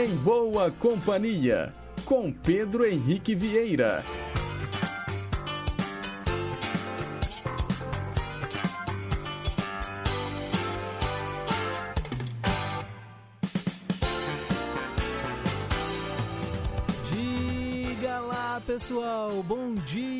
Em Boa Companhia, com Pedro Henrique Vieira. Diga lá, pessoal, bom dia!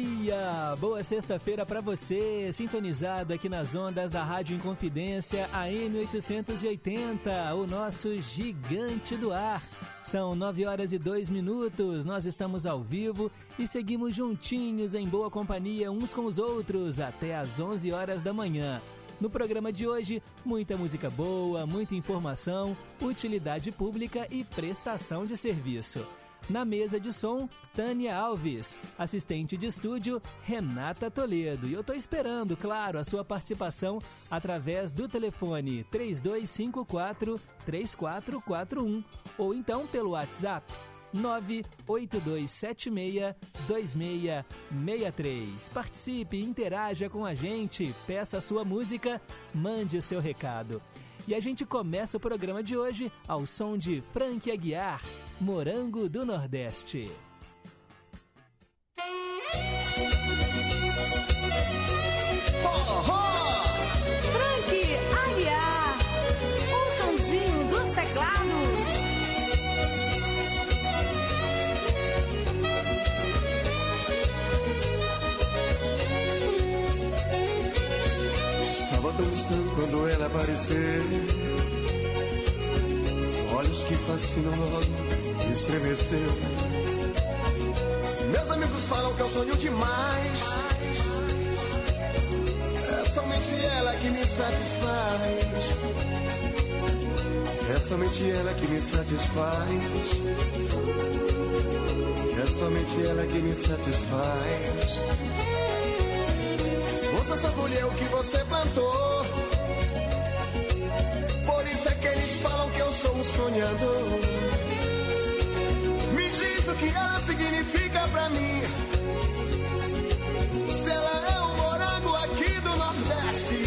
Boa sexta-feira para você, sintonizado aqui nas ondas da Rádio Inconfidência AM 880, o nosso gigante do ar. São nove horas e dois minutos, nós estamos ao vivo e seguimos juntinhos em boa companhia uns com os outros até às 11 horas da manhã. No programa de hoje, muita música boa, muita informação, utilidade pública e prestação de serviço. Na mesa de som, Tânia Alves. Assistente de estúdio, Renata Toledo. E eu estou esperando, claro, a sua participação através do telefone 3254-3441 ou então pelo WhatsApp 982762663. Participe, interaja com a gente, peça a sua música, mande o seu recado. E a gente começa o programa de hoje ao som de Frank Aguiar, Morango do Nordeste. Forró! Frank Aguiar, o cãozinho dos teclados. Estava tão distante quando ela apareceu. Os olhos que fascinam logo estremeceu. Meus amigos falam que eu sonho demais. É somente ela que me satisfaz. É somente ela que me satisfaz. É somente ela que me satisfaz. Você só colheu o que você plantou. Por isso é que eles falam que eu sou um sonhador. Que ela significa pra mim. Se ela é um morango aqui do Nordeste.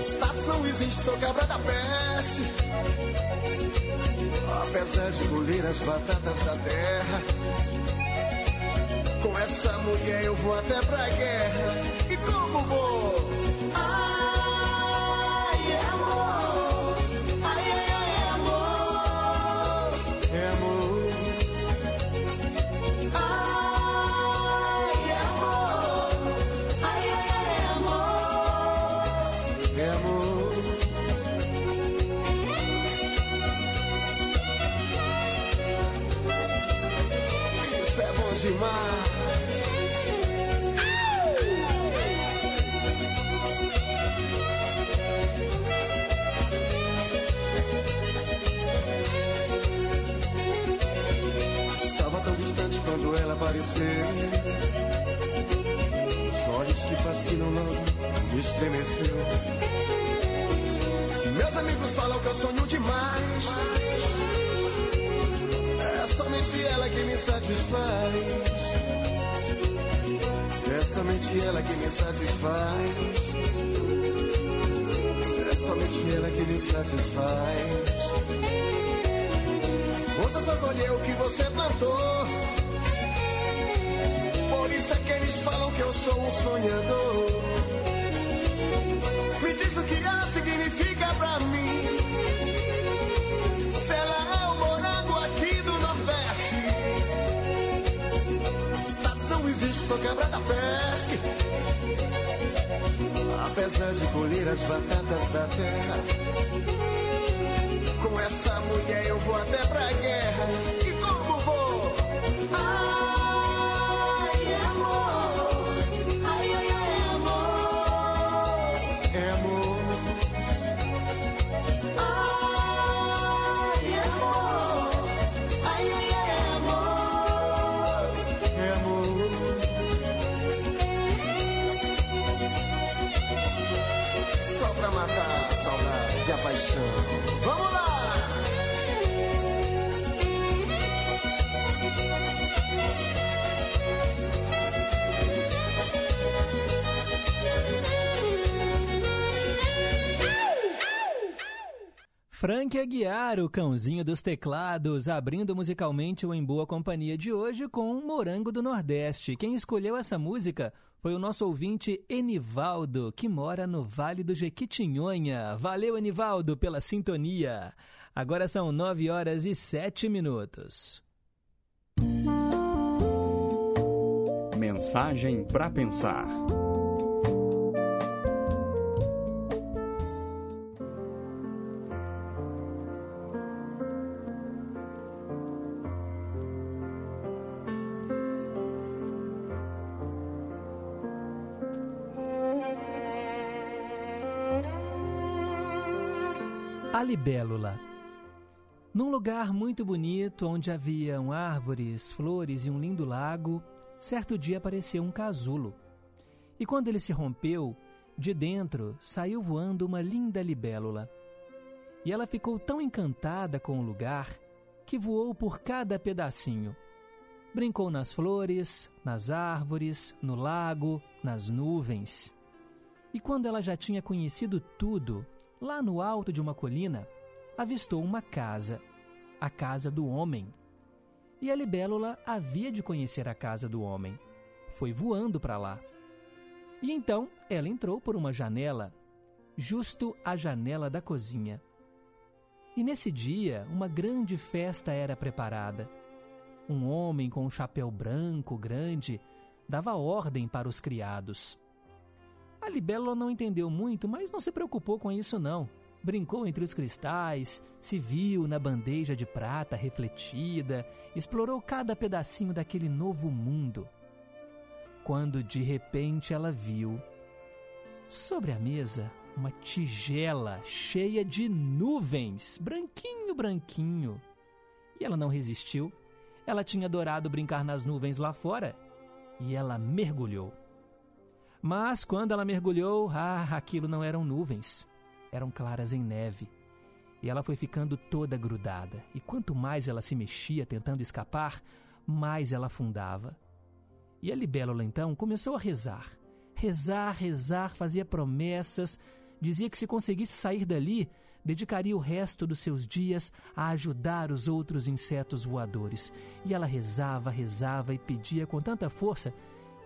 Estado São Luís, sou cabra da peste. Apesar de colher as batatas da terra. Com essa mulher eu vou até pra guerra. E como vou? Os olhos que fascinam logo me estremeceu. Meus amigos falam que eu sonho demais. É somente ela que me satisfaz. É somente ela que me satisfaz. É somente ela que me satisfaz. Você só colheu o que você plantou. É que eles falam que eu sou um sonhador. Me diz o que ela significa pra mim. Se ela é um morango aqui do Nordeste. Estação existe, sou cabra da peste. Apesar de colher as batatas da terra. Com essa mulher eu vou até pra guerra. Frank Aguiar, o cãozinho dos teclados, abrindo musicalmente o Em Boa Companhia de hoje com Morango do Nordeste. Quem escolheu essa música foi o nosso ouvinte Enivaldo, que mora no Vale do Jequitinhonha. Valeu, Enivaldo, pela sintonia. Agora são nove horas e sete minutos. Mensagem para pensar. A libélula. Num lugar muito bonito, onde haviam árvores, flores e um lindo lago, certo dia apareceu um casulo. E quando ele se rompeu, de dentro saiu voando uma linda libélula. E ela ficou tão encantada com o lugar que voou por cada pedacinho. Brincou nas flores, nas árvores, no lago, nas nuvens. E quando ela já tinha conhecido tudo, lá no alto de uma colina, avistou uma casa, a casa do homem. E a libélula havia de conhecer a casa do homem. Foi voando para lá. E então ela entrou por uma janela, justo à janela da cozinha. E nesse dia, uma grande festa era preparada. Um homem com um chapéu branco grande dava ordem para os criados. A libélula não entendeu muito, mas não se preocupou com isso não. Brincou entre os cristais, se viu na bandeja de prata refletida, explorou cada pedacinho daquele novo mundo. Quando de repente ela viu, sobre a mesa, uma tigela cheia de nuvens, branquinho, branquinho. E ela não resistiu. Ela tinha adorado brincar nas nuvens lá fora e ela mergulhou. Mas quando ela mergulhou, ah, aquilo não eram nuvens, eram claras em neve. E ela foi ficando toda grudada. E quanto mais ela se mexia tentando escapar, mais ela afundava. E a libélula então começou a rezar. Rezar, rezar, fazia promessas, dizia que se conseguisse sair dali, dedicaria o resto dos seus dias a ajudar os outros insetos voadores. E ela rezava, rezava e pedia com tanta força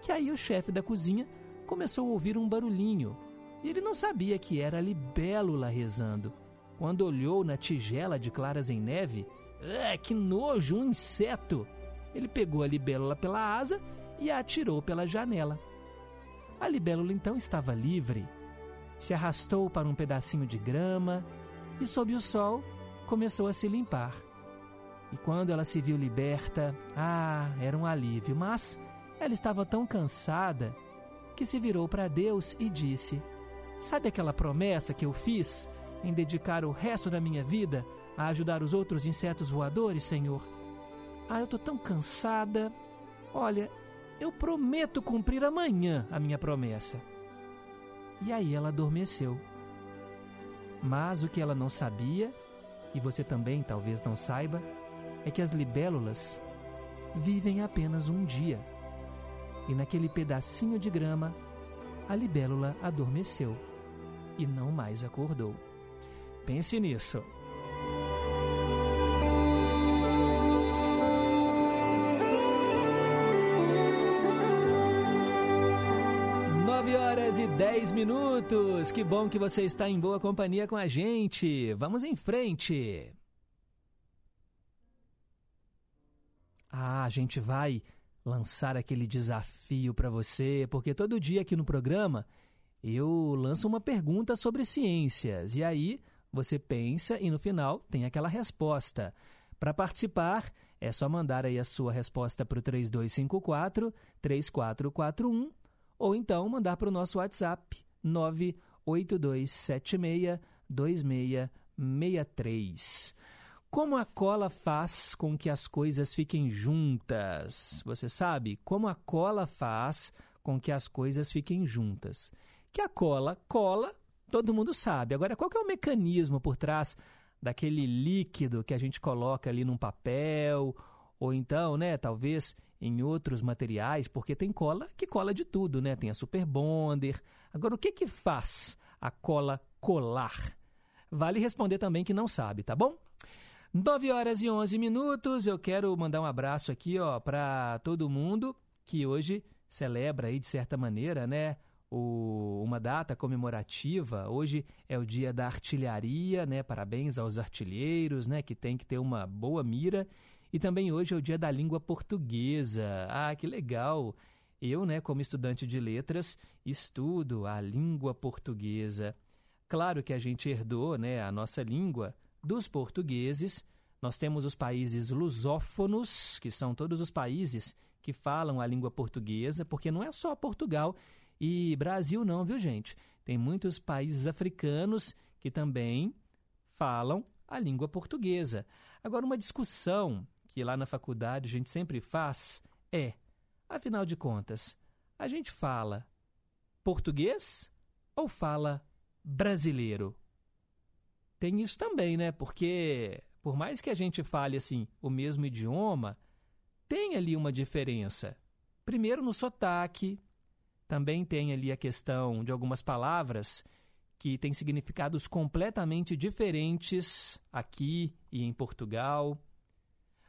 que aí o chefe da cozinha começou a ouvir um barulhinho. Ele não sabia que era a libélula rezando. Quando olhou na tigela de claras em neve, ah, que nojo, um inseto! Ele pegou a libélula pela asa e a atirou pela janela. A libélula então estava livre, se arrastou para um pedacinho de grama e, sob o sol, começou a se limpar. E quando ela se viu liberta, ah, era um alívio, mas ela estava tão cansada que se virou para Deus e disse: Sabe aquela promessa que eu fiz em dedicar o resto da minha vida a ajudar os outros insetos voadores, Senhor? Ah, eu estou tão cansada. Olha, eu prometo cumprir amanhã a minha promessa. E aí ela adormeceu. Mas o que ela não sabia, e você também talvez não saiba, é que as libélulas vivem apenas um dia e naquele pedacinho de grama, a libélula adormeceu e não mais acordou. Pense nisso. Nove horas e dez minutos. Que bom que você está em boa companhia com a gente. Vamos em frente. Ah, a gente vai lançar aquele desafio para você, porque todo dia aqui no programa eu lanço uma pergunta sobre ciências e aí você pensa e no final tem aquela resposta. Para participar, é só mandar aí a sua resposta para o 3254 3441 ou então mandar para o nosso WhatsApp 98276 2663. Como a cola faz com que as coisas fiquem juntas? Você sabe como a cola faz com que as coisas fiquem juntas? Que a cola cola, todo mundo sabe. Agora, qual é o mecanismo por trás daquele líquido que a gente coloca ali num papel ou então, né, talvez em outros materiais, porque tem cola que cola de tudo, né? Tem a Super Bonder. Agora, o que que faz a cola colar? vale responder também que não sabe, tá bom? 9 horas e 11 minutos. Eu quero mandar um abraço aqui, ó, para todo mundo que hoje celebra aí de certa maneira, né, o, uma data comemorativa. Hoje é o dia da artilharia, né? Parabéns aos artilheiros, né, que tem que ter uma boa mira. E também hoje é o dia da língua portuguesa. Ah, que legal! Eu, né, como estudante de letras, estudo a língua portuguesa. Claro que a gente herdou, né, a nossa língua dos portugueses. Nós temos os países lusófonos, que são todos os países que falam a língua portuguesa, porque não é só Portugal e Brasil não, viu, gente? Tem muitos países africanos que também falam a língua portuguesa. Agora, uma discussão que lá na faculdade a gente sempre faz é, afinal de contas, a gente fala português ou fala brasileiro? Tem isso também, né? Porque por mais que a gente fale assim o mesmo idioma, tem ali uma diferença. Primeiro no sotaque, também tem ali a questão de algumas palavras que têm significados completamente diferentes aqui e em Portugal.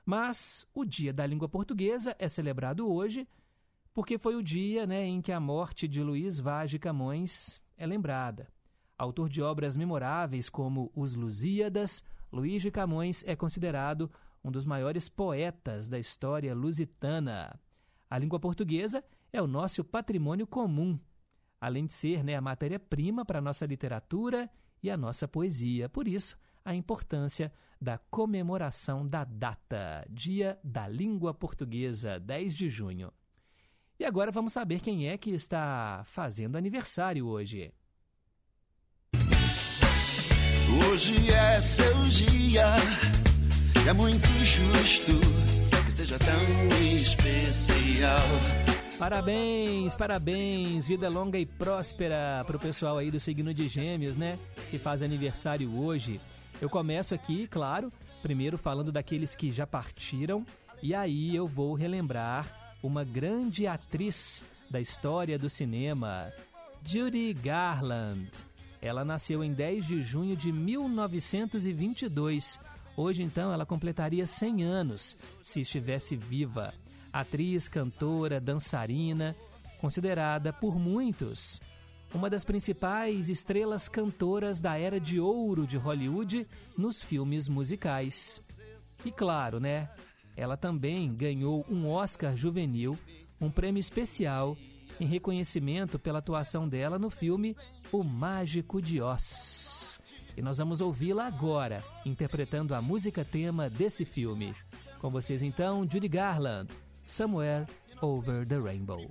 Mas o Dia da Língua Portuguesa é celebrado hoje porque foi o dia né, em que a morte de Luís Vaz de Camões é lembrada. Autor de obras memoráveis como Os Lusíadas, Luís de Camões é considerado um dos maiores poetas da história lusitana. A língua portuguesa é o nosso patrimônio comum, além de ser né, a matéria-prima para a nossa literatura e a nossa poesia. Por isso, a importância da comemoração da data, Dia da Língua Portuguesa, 10 de junho. E agora vamos saber quem é que está fazendo aniversário hoje. Hoje é seu dia, é muito justo que seja tão especial. Parabéns, parabéns, vida longa e próspera para o pessoal aí do signo de Gêmeos, né? Que faz aniversário hoje. Eu começo aqui, claro, primeiro falando daqueles que já partiram, e aí eu vou relembrar uma grande atriz da história do cinema, Judy Garland. Ela nasceu em 10 de junho de 1922. Hoje, então, ela completaria 100 anos, se estivesse viva. Atriz, cantora, dançarina, considerada por muitos uma das principais estrelas cantoras da era de ouro de Hollywood nos filmes musicais. E claro, né? ela também ganhou um Oscar juvenil, um prêmio especial em reconhecimento pela atuação dela no filme O Mágico de Oz. E nós vamos ouvi-la agora, interpretando a música tema desse filme. Com vocês então, Judy Garland, Somewhere Over the Rainbow.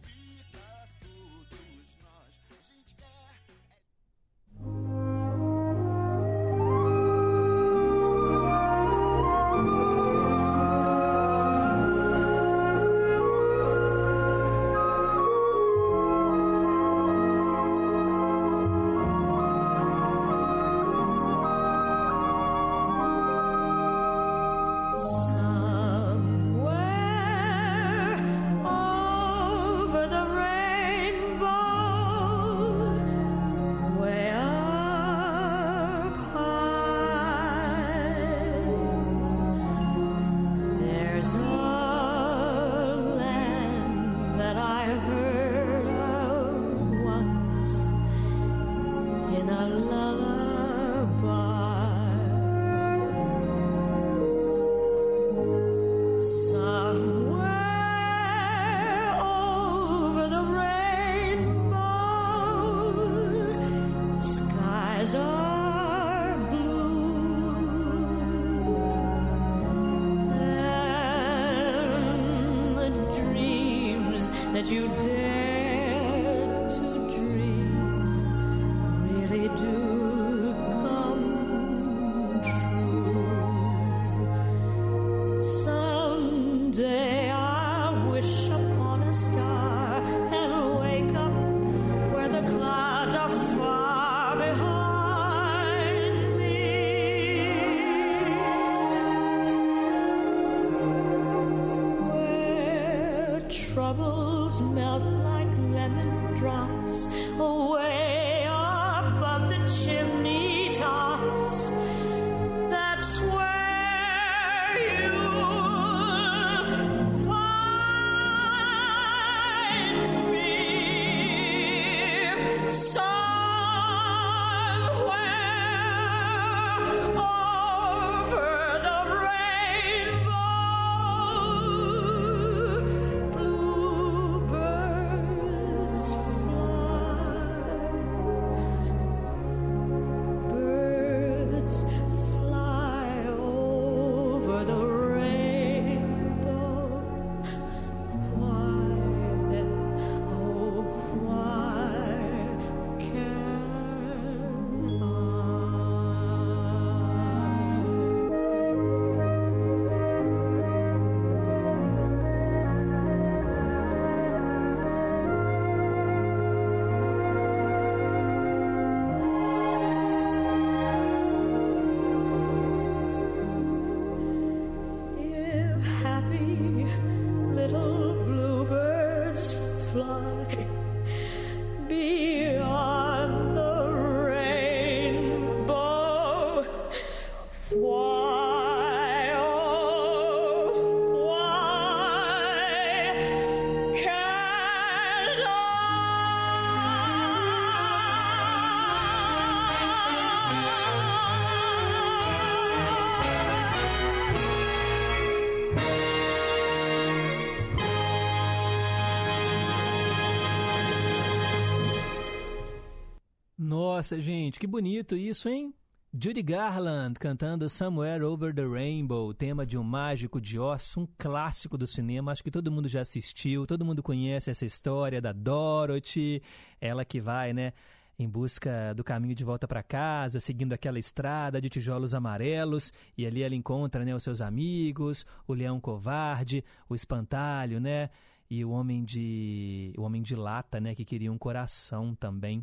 Nossa, gente, que bonito isso, hein? Judy Garland cantando Somewhere Over the Rainbow, tema de um mágico de Oz, um clássico do cinema. Acho que todo mundo já assistiu, todo mundo conhece essa história da Dorothy, ela que vai, né, em busca do caminho de volta para casa, seguindo aquela estrada de tijolos amarelos, e ali ela encontra, né, os seus amigos, o leão covarde, o espantalho, né, e o homem de o homem de lata, né, que queria um coração também.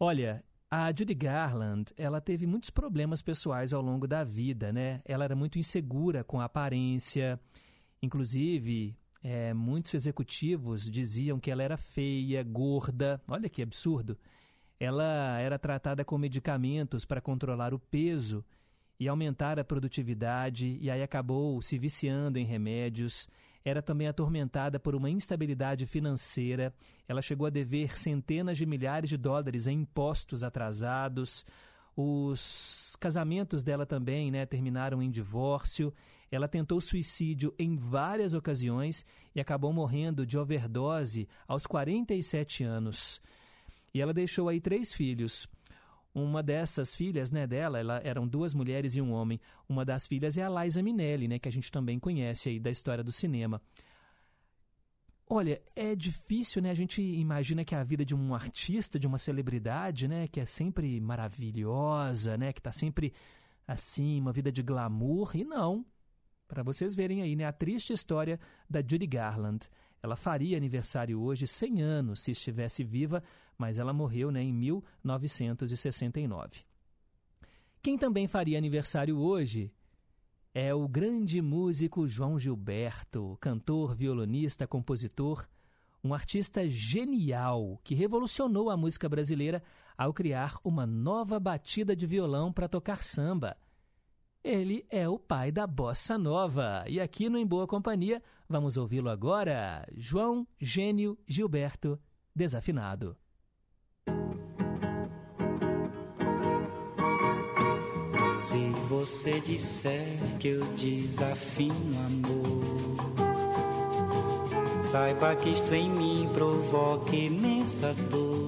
Olha, a Judy Garland, ela teve muitos problemas pessoais ao longo da vida, né? Ela era muito insegura com a aparência. Inclusive, é, muitos executivos diziam que ela era feia, gorda. Olha que absurdo. Ela era tratada com medicamentos para controlar o peso e aumentar a produtividade, e aí acabou se viciando em remédios. Era também atormentada por uma instabilidade financeira. Ela chegou a dever centenas de milhares de dólares em impostos atrasados. Os casamentos dela também né, terminaram em divórcio. Ela tentou suicídio em várias ocasiões e acabou morrendo de overdose aos 47 anos. E ela deixou aí três filhos. Uma dessas filhas, né, dela, ela, eram duas mulheres e um homem. Uma das filhas é a Liza Minnelli, né, que a gente também conhece aí da história do cinema. Olha, é difícil, né? A gente imagina que a vida de um artista, de uma celebridade, né, que é sempre maravilhosa, né, que está sempre assim, uma vida de glamour, e não. Para vocês verem aí, né, a triste história da Judy Garland. Ela faria aniversário hoje, 100 anos, se estivesse viva, mas ela morreu né, em 1969. Quem também faria aniversário hoje é o grande músico João Gilberto, cantor, violonista, compositor, um artista genial que revolucionou a música brasileira ao criar uma nova batida de violão para tocar samba. Ele é o pai da bossa nova. E aqui no Em Boa Companhia, vamos ouvi-lo agora, João Gênio Gilberto, desafinado. Se você disser que eu desafino amor, saiba que isto em mim provoca imensa dor.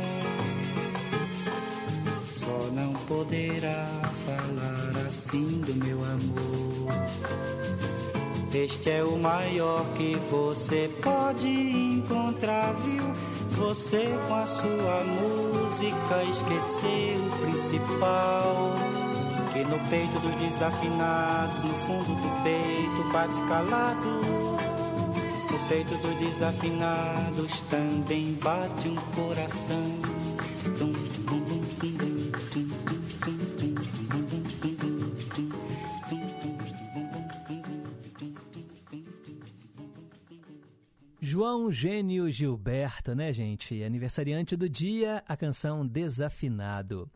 Não poderá falar assim do meu amor. Este é o maior que você pode encontrar, viu? Você com a sua música esqueceu o principal. Que no peito dos desafinados, no fundo do peito bate calado. No peito dos desafinados também bate um coração. Tum, João Gênio Gilberto, né, gente? Aniversariante do dia, a canção Desafinado.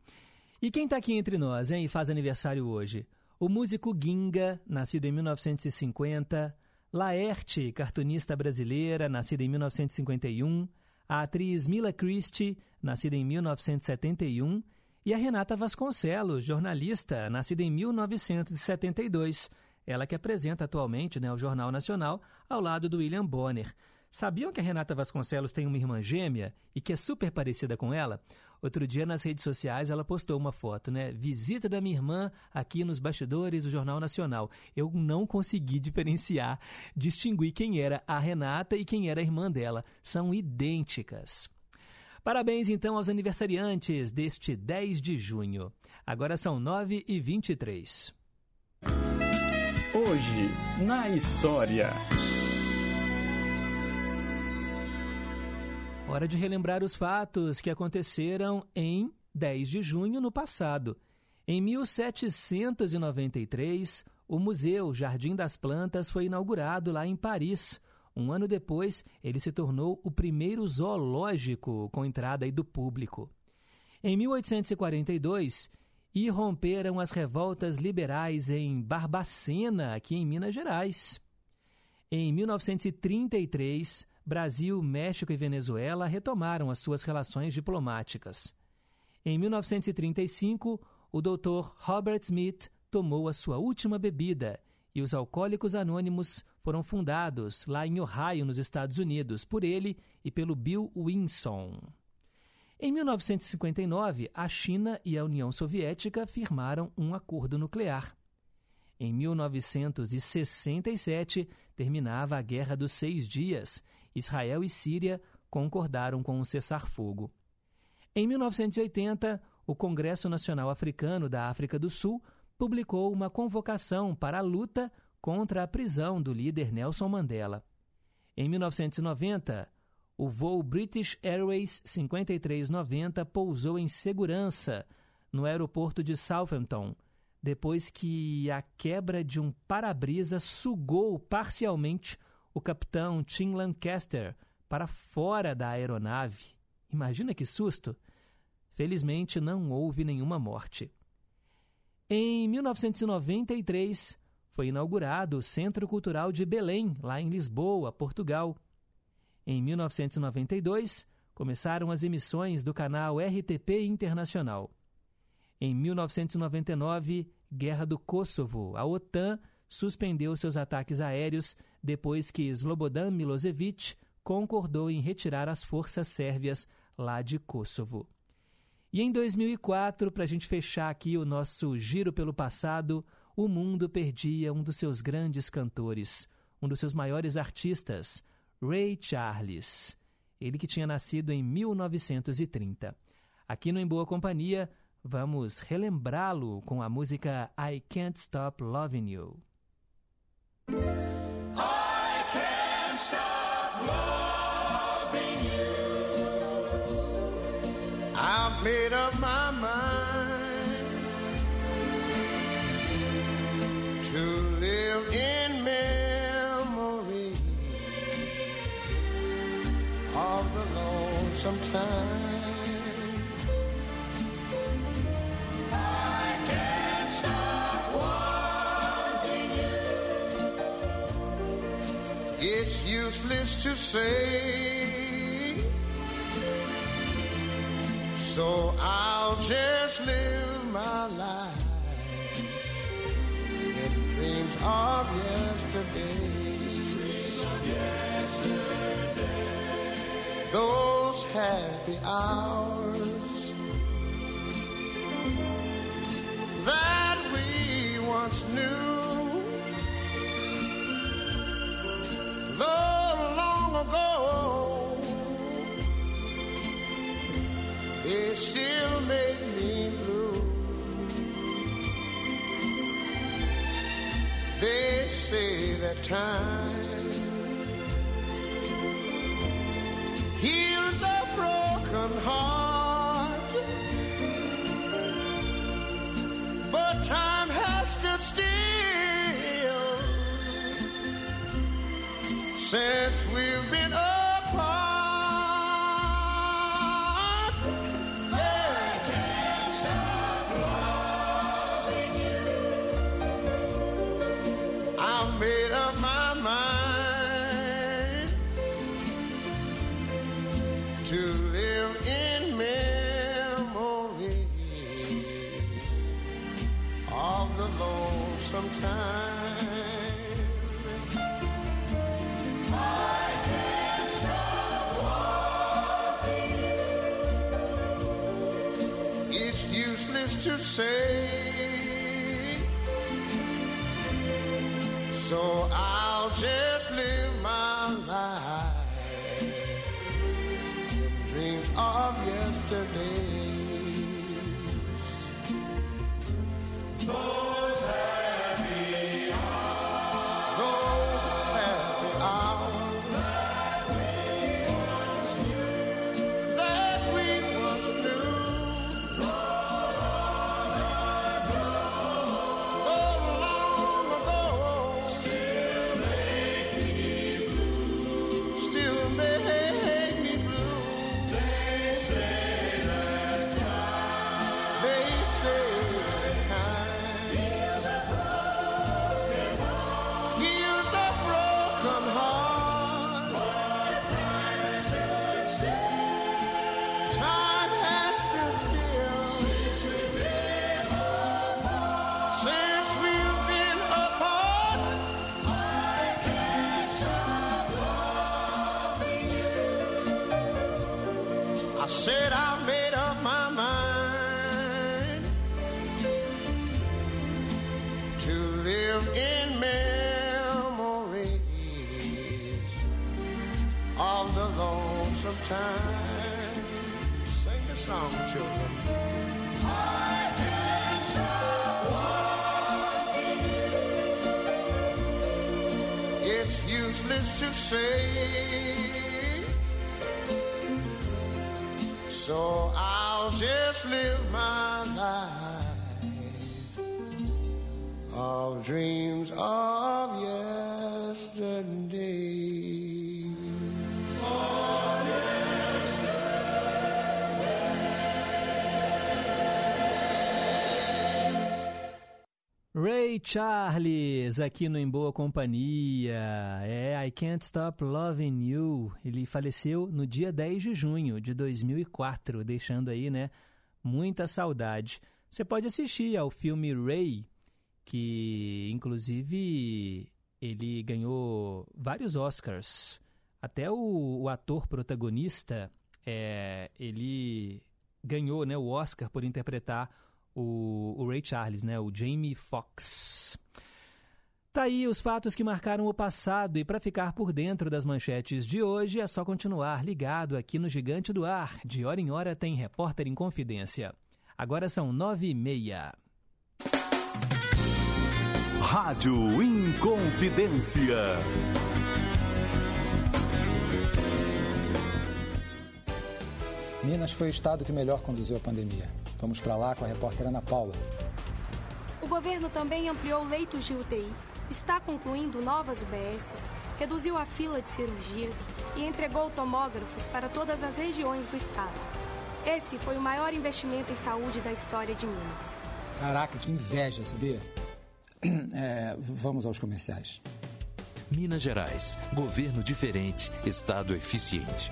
E quem tá aqui entre nós, hein, e faz aniversário hoje? O músico Ginga, nascido em 1950, Laerte, cartunista brasileira, nascida em 1951, a atriz Mila Christie, nascida em 1971, e a Renata Vasconcelos, jornalista, nascida em 1972, ela que apresenta atualmente né, o Jornal Nacional ao lado do William Bonner. Sabiam que a Renata Vasconcelos tem uma irmã gêmea e que é super parecida com ela? Outro dia nas redes sociais ela postou uma foto, né? Visita da minha irmã aqui nos bastidores do Jornal Nacional. Eu não consegui diferenciar, distinguir quem era a Renata e quem era a irmã dela. São idênticas. Parabéns então aos aniversariantes deste 10 de junho. Agora são 9 e 23. Hoje, na história. Hora de relembrar os fatos que aconteceram em 10 de junho no passado. Em 1793, o Museu Jardim das Plantas foi inaugurado lá em Paris. Um ano depois, ele se tornou o primeiro zoológico com entrada do público. Em 1842, irromperam as revoltas liberais em Barbacena, aqui em Minas Gerais. Em 1933, Brasil, México e Venezuela retomaram as suas relações diplomáticas. Em 1935, o Dr. Robert Smith tomou a sua última bebida e os Alcoólicos Anônimos foram fundados lá em Ohio, nos Estados Unidos, por ele e pelo Bill Winson. Em 1959, a China e a União Soviética firmaram um acordo nuclear. Em 1967, terminava a Guerra dos Seis Dias. Israel e Síria concordaram com um cessar-fogo. Em 1980, o Congresso Nacional Africano da África do Sul publicou uma convocação para a luta contra a prisão do líder Nelson Mandela. Em 1990, o voo British Airways 5390 pousou em segurança no aeroporto de Southampton, depois que a quebra de um para-brisa sugou parcialmente o capitão Tim Lancaster para fora da aeronave. Imagina que susto! Felizmente não houve nenhuma morte. Em 1993, foi inaugurado o Centro Cultural de Belém, lá em Lisboa, Portugal. Em 1992, começaram as emissões do canal RTP Internacional. Em 1999, Guerra do Kosovo, a OTAN suspendeu seus ataques aéreos depois que Slobodan Milosevic concordou em retirar as forças sérvias lá de Kosovo. E em 2004, para a gente fechar aqui o nosso giro pelo passado, o mundo perdia um dos seus grandes cantores, um dos seus maiores artistas, Ray Charles. Ele que tinha nascido em 1930. Aqui no Em Boa Companhia, vamos relembrá-lo com a música I Can't Stop Loving You. Say. So I'll just live my life in dreams of yesterday. Those happy hours ago, they still make me blue. They say that time to say. So I'll just live my life of dreams Ray Charles, aqui no Em Boa Companhia. É I Can't Stop Loving You. Ele faleceu no dia 10 de junho de 2004, deixando aí, né, muita saudade. Você pode assistir ao filme Ray, que inclusive ele ganhou vários Oscars. Até o, o ator protagonista, é, ele ganhou né, o Oscar por interpretar o, o Ray Charles, né, o Jamie Foxx. Tá aí os fatos que marcaram o passado e para ficar por dentro das manchetes de hoje é só continuar ligado aqui no Gigante do Ar. De hora em hora tem Repórter em Confidência. Agora são nove e meia. Rádio Inconfidência. Minas foi o estado que melhor conduziu a pandemia. Vamos para lá com a repórter Ana Paula. O governo também ampliou leitos de UTI, está concluindo novas UBSs, reduziu a fila de cirurgias e entregou tomógrafos para todas as regiões do estado. Esse foi o maior investimento em saúde da história de Minas. Caraca, que inveja, sabia? É, vamos aos comerciais. Minas Gerais. Governo diferente, Estado eficiente.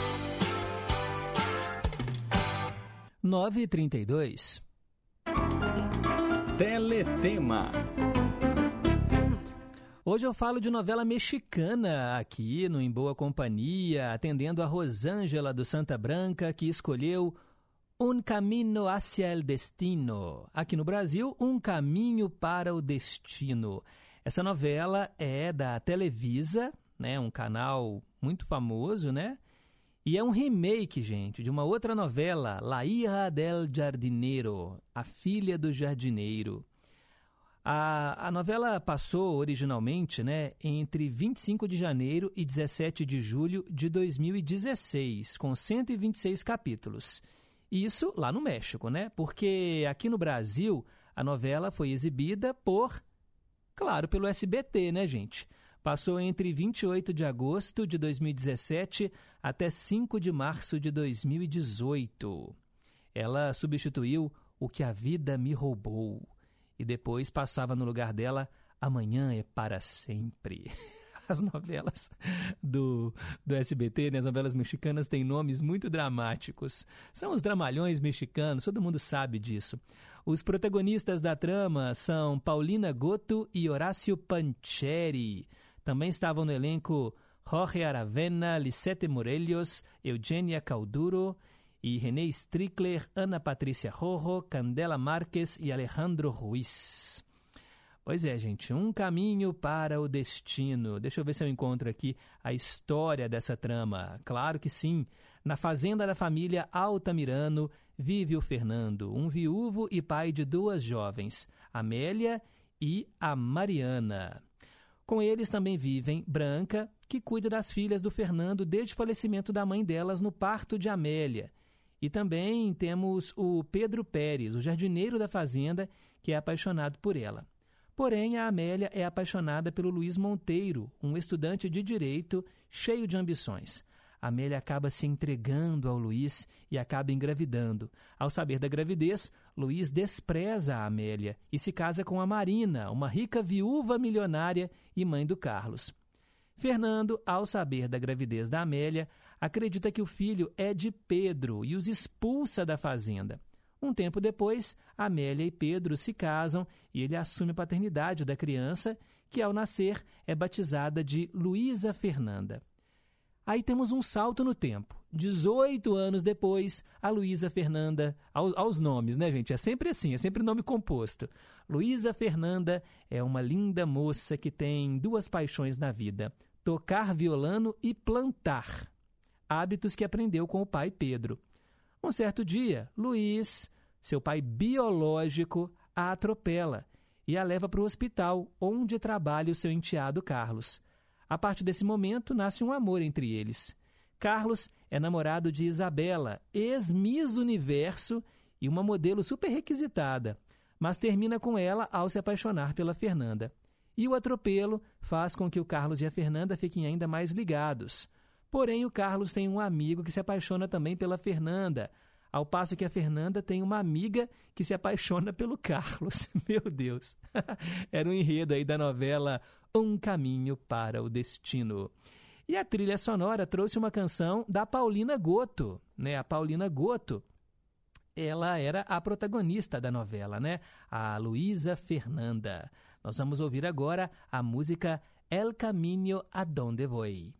9h32. Teletema. Hoje eu falo de novela mexicana aqui no Em Boa Companhia, atendendo a Rosângela do Santa Branca, que escolheu Um Camino hacia el Destino. Aqui no Brasil, Um Caminho para o Destino. Essa novela é da Televisa, né, um canal muito famoso, né? E é um remake, gente, de uma outra novela, La hija del jardinero, A Filha do Jardineiro. A, a novela passou originalmente né, entre 25 de janeiro e 17 de julho de 2016, com 126 capítulos. Isso lá no México, né? Porque aqui no Brasil a novela foi exibida por, claro, pelo SBT, né, gente? Passou entre 28 de agosto de 2017 até 5 de março de 2018. Ela substituiu O que a Vida Me Roubou e depois passava no lugar dela Amanhã é para sempre. As novelas do, do SBT, né, as novelas mexicanas, têm nomes muito dramáticos. São os dramalhões mexicanos, todo mundo sabe disso. Os protagonistas da trama são Paulina Goto e Horácio Pancheri. Também estavam no elenco Jorge Aravena, Lisette Morellos, Eugênia Cauduro e René Strickler, Ana Patrícia Rojo, Candela Marques e Alejandro Ruiz. Pois é, gente, um caminho para o destino. Deixa eu ver se eu encontro aqui a história dessa trama. Claro que sim. Na fazenda da família Altamirano vive o Fernando, um viúvo e pai de duas jovens, Amélia e a Mariana. Com eles também vivem Branca, que cuida das filhas do Fernando desde o falecimento da mãe delas no parto de Amélia, e também temos o Pedro Pérez, o jardineiro da fazenda, que é apaixonado por ela. Porém, a Amélia é apaixonada pelo Luiz Monteiro, um estudante de direito cheio de ambições. Amélia acaba se entregando ao Luiz e acaba engravidando. Ao saber da gravidez, Luiz despreza a Amélia e se casa com a Marina, uma rica viúva milionária e mãe do Carlos. Fernando, ao saber da gravidez da Amélia, acredita que o filho é de Pedro e os expulsa da fazenda. Um tempo depois, Amélia e Pedro se casam e ele assume a paternidade da criança, que ao nascer é batizada de Luísa Fernanda. Aí temos um salto no tempo. 18 anos depois, a Luísa Fernanda, aos, aos, nomes, né, gente? É sempre assim, é sempre nome composto. Luísa Fernanda é uma linda moça que tem duas paixões na vida: tocar violano e plantar hábitos que aprendeu com o pai Pedro. Um certo dia, Luiz, seu pai biológico, a atropela e a leva para o hospital onde trabalha o seu enteado Carlos. A partir desse momento, nasce um amor entre eles. Carlos é namorado de Isabela, ex-Miss Universo e uma modelo super requisitada, mas termina com ela ao se apaixonar pela Fernanda. E o atropelo faz com que o Carlos e a Fernanda fiquem ainda mais ligados. Porém, o Carlos tem um amigo que se apaixona também pela Fernanda, ao passo que a Fernanda tem uma amiga que se apaixona pelo Carlos. Meu Deus! Era um enredo aí da novela Um Caminho para o Destino. E a trilha sonora trouxe uma canção da Paulina Goto, né? A Paulina Goto, ela era a protagonista da novela, né? A Luísa Fernanda. Nós vamos ouvir agora a música El Caminho a Donde Voy.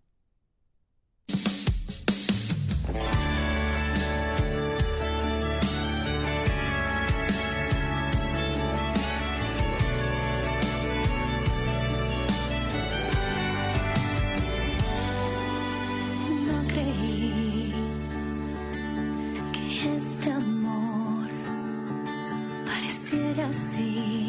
see.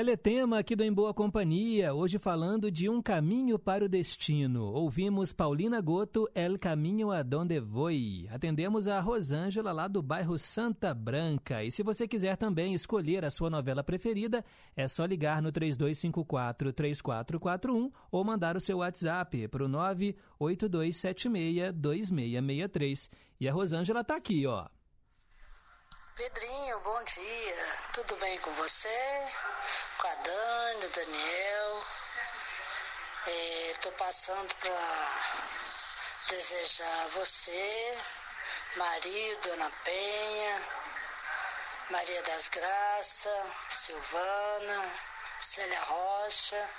Teletema aqui do Em Boa Companhia, hoje falando de Um Caminho para o Destino. Ouvimos Paulina Goto, El Caminho a Donde Voi. Atendemos a Rosângela lá do bairro Santa Branca. E se você quiser também escolher a sua novela preferida, é só ligar no 3254-3441 ou mandar o seu WhatsApp para o 982762663. E a Rosângela está aqui, ó. Pedrinho, bom dia. Tudo bem com você? Com a Dani, o Daniel. Estou é, passando para desejar a você, marido, Ana Penha, Maria das Graças, Silvana, Célia Rocha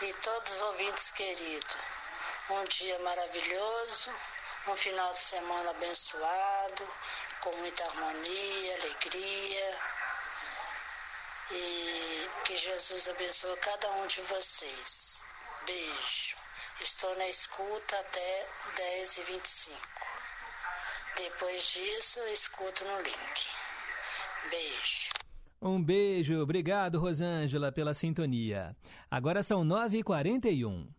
e todos os ouvintes queridos. Um dia maravilhoso, um final de semana abençoado, com muita harmonia, alegria. E que Jesus abençoe cada um de vocês. Beijo. Estou na escuta até 10h25. Depois disso, eu escuto no link. Beijo. Um beijo, obrigado Rosângela pela sintonia. Agora são 9h41.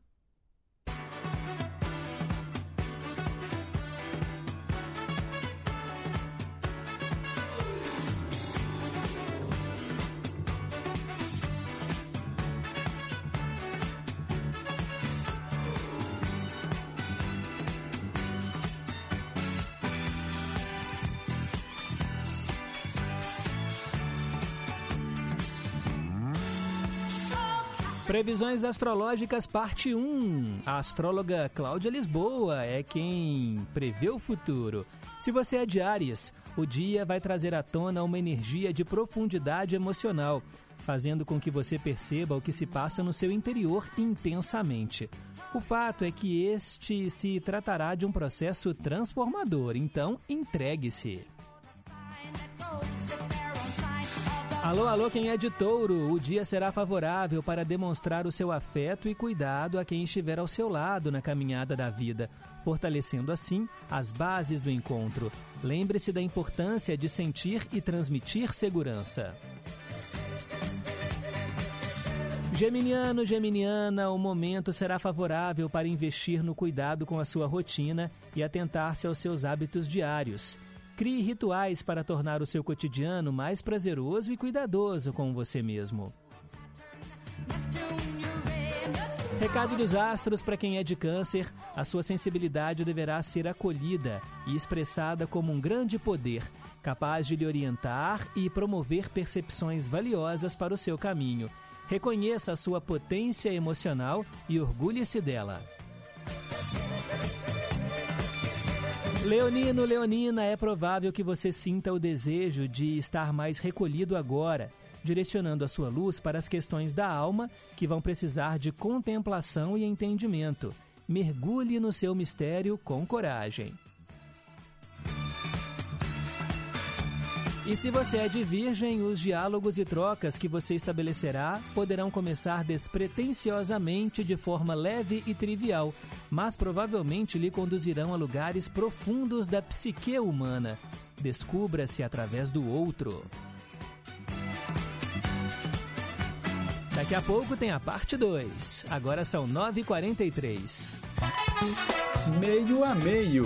Previsões astrológicas, parte 1. A astróloga Cláudia Lisboa é quem prevê o futuro. Se você é de Áries, o dia vai trazer à tona uma energia de profundidade emocional, fazendo com que você perceba o que se passa no seu interior intensamente. O fato é que este se tratará de um processo transformador, então entregue-se. Alô, alô, quem é de touro? O dia será favorável para demonstrar o seu afeto e cuidado a quem estiver ao seu lado na caminhada da vida, fortalecendo assim as bases do encontro. Lembre-se da importância de sentir e transmitir segurança. Geminiano, Geminiana, o momento será favorável para investir no cuidado com a sua rotina e atentar-se aos seus hábitos diários. Crie rituais para tornar o seu cotidiano mais prazeroso e cuidadoso com você mesmo. Recado dos astros para quem é de câncer: a sua sensibilidade deverá ser acolhida e expressada como um grande poder, capaz de lhe orientar e promover percepções valiosas para o seu caminho. Reconheça a sua potência emocional e orgulhe-se dela. Leonino, Leonina, é provável que você sinta o desejo de estar mais recolhido agora, direcionando a sua luz para as questões da alma que vão precisar de contemplação e entendimento. Mergulhe no seu mistério com coragem. E se você é de virgem, os diálogos e trocas que você estabelecerá poderão começar despretensiosamente de forma leve e trivial, mas provavelmente lhe conduzirão a lugares profundos da psique humana. Descubra-se através do outro. Daqui a pouco tem a parte 2. Agora são 9h43. Meio a meio.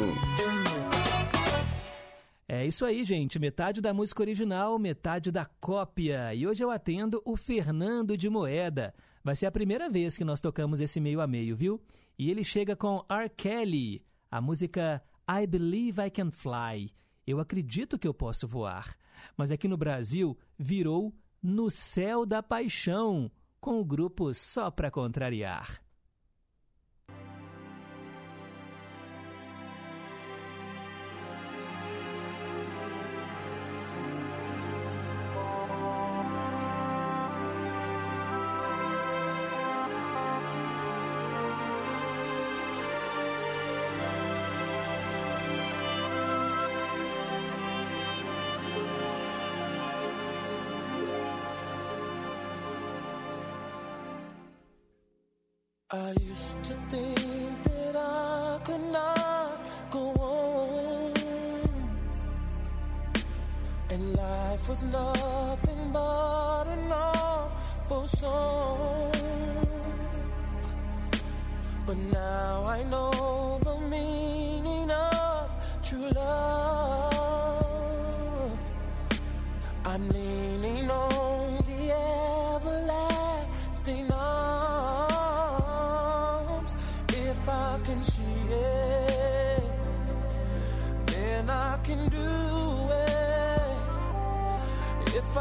É isso aí, gente. Metade da música original, metade da cópia. E hoje eu atendo o Fernando de Moeda. Vai ser a primeira vez que nós tocamos esse meio a meio, viu? E ele chega com R. Kelly, a música I Believe I Can Fly. Eu acredito que eu posso voar. Mas aqui no Brasil virou No Céu da Paixão, com o grupo Só Pra Contrariar. I used to think that I could not go on, and life was nothing but an beautiful song. But now I know the meaning of true love. I'm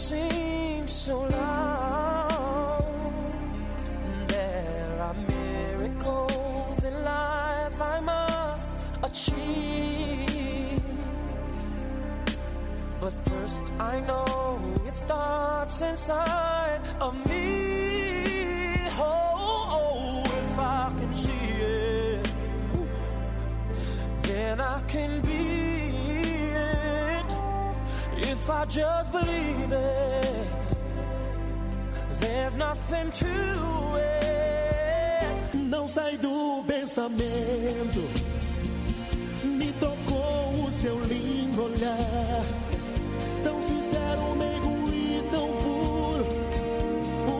can seem so long. There are miracles in life I must achieve. But first, I know it starts inside of me. I just believe it, there's nothing to it. Não sai do pensamento. Me tocou o seu lindo olhar. Tão sincero, meigo e tão puro.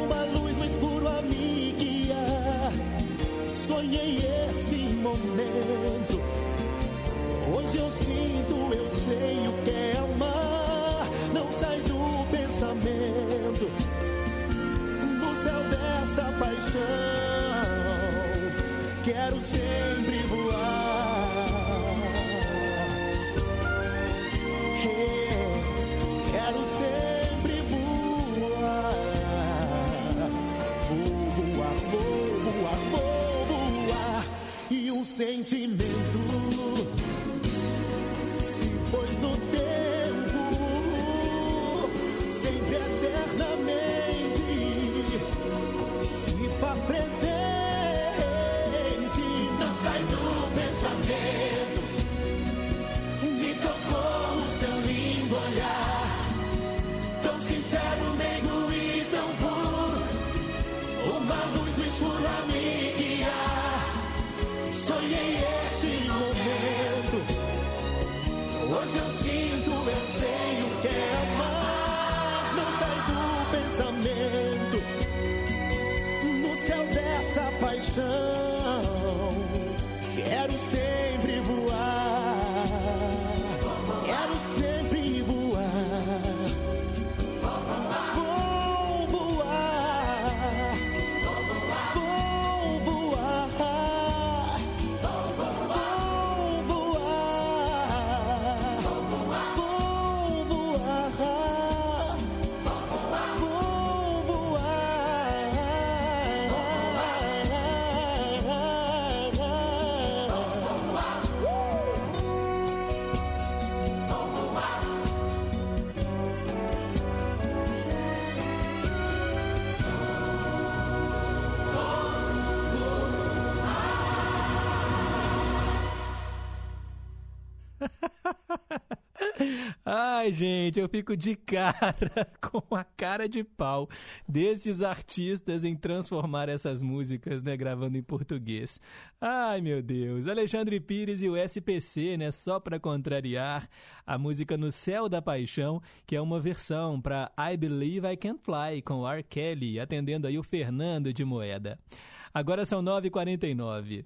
Uma luz no escuro a me guiar. Sonhei esse momento. Hoje eu sinto, eu sei o que é amar. Pensamento. No céu dessa paixão. Quero sempre voar. É, Quero sempre voar. Vou voar, vou voar, vou voar. E um sentimento Gente, eu fico de cara com a cara de pau desses artistas em transformar essas músicas, né, gravando em português. Ai, meu Deus. Alexandre Pires e o SPC, né, só para contrariar a música No Céu da Paixão, que é uma versão para I Believe I Can Fly com R. Kelly, atendendo aí o Fernando de Moeda. Agora são 9h49.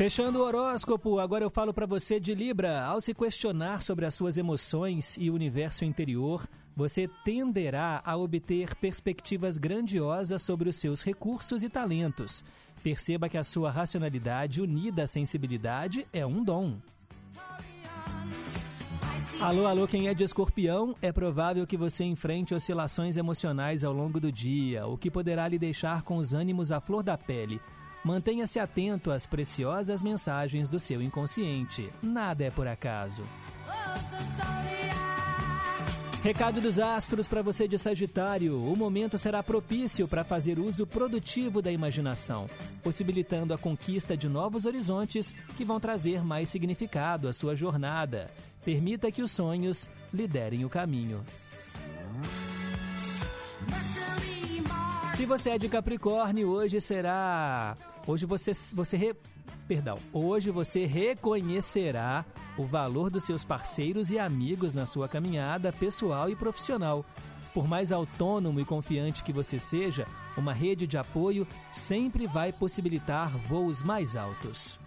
Fechando o horóscopo, agora eu falo para você de Libra. Ao se questionar sobre as suas emoções e o universo interior, você tenderá a obter perspectivas grandiosas sobre os seus recursos e talentos. Perceba que a sua racionalidade unida à sensibilidade é um dom. Alô, alô, quem é de escorpião, é provável que você enfrente oscilações emocionais ao longo do dia, o que poderá lhe deixar com os ânimos à flor da pele. Mantenha-se atento às preciosas mensagens do seu inconsciente. Nada é por acaso. Recado dos astros para você de Sagitário: o momento será propício para fazer uso produtivo da imaginação, possibilitando a conquista de novos horizontes que vão trazer mais significado à sua jornada. Permita que os sonhos liderem o caminho. Se você é de Capricórnio, hoje será. Hoje você. você re... Perdão. Hoje você reconhecerá o valor dos seus parceiros e amigos na sua caminhada pessoal e profissional. Por mais autônomo e confiante que você seja, uma rede de apoio sempre vai possibilitar voos mais altos.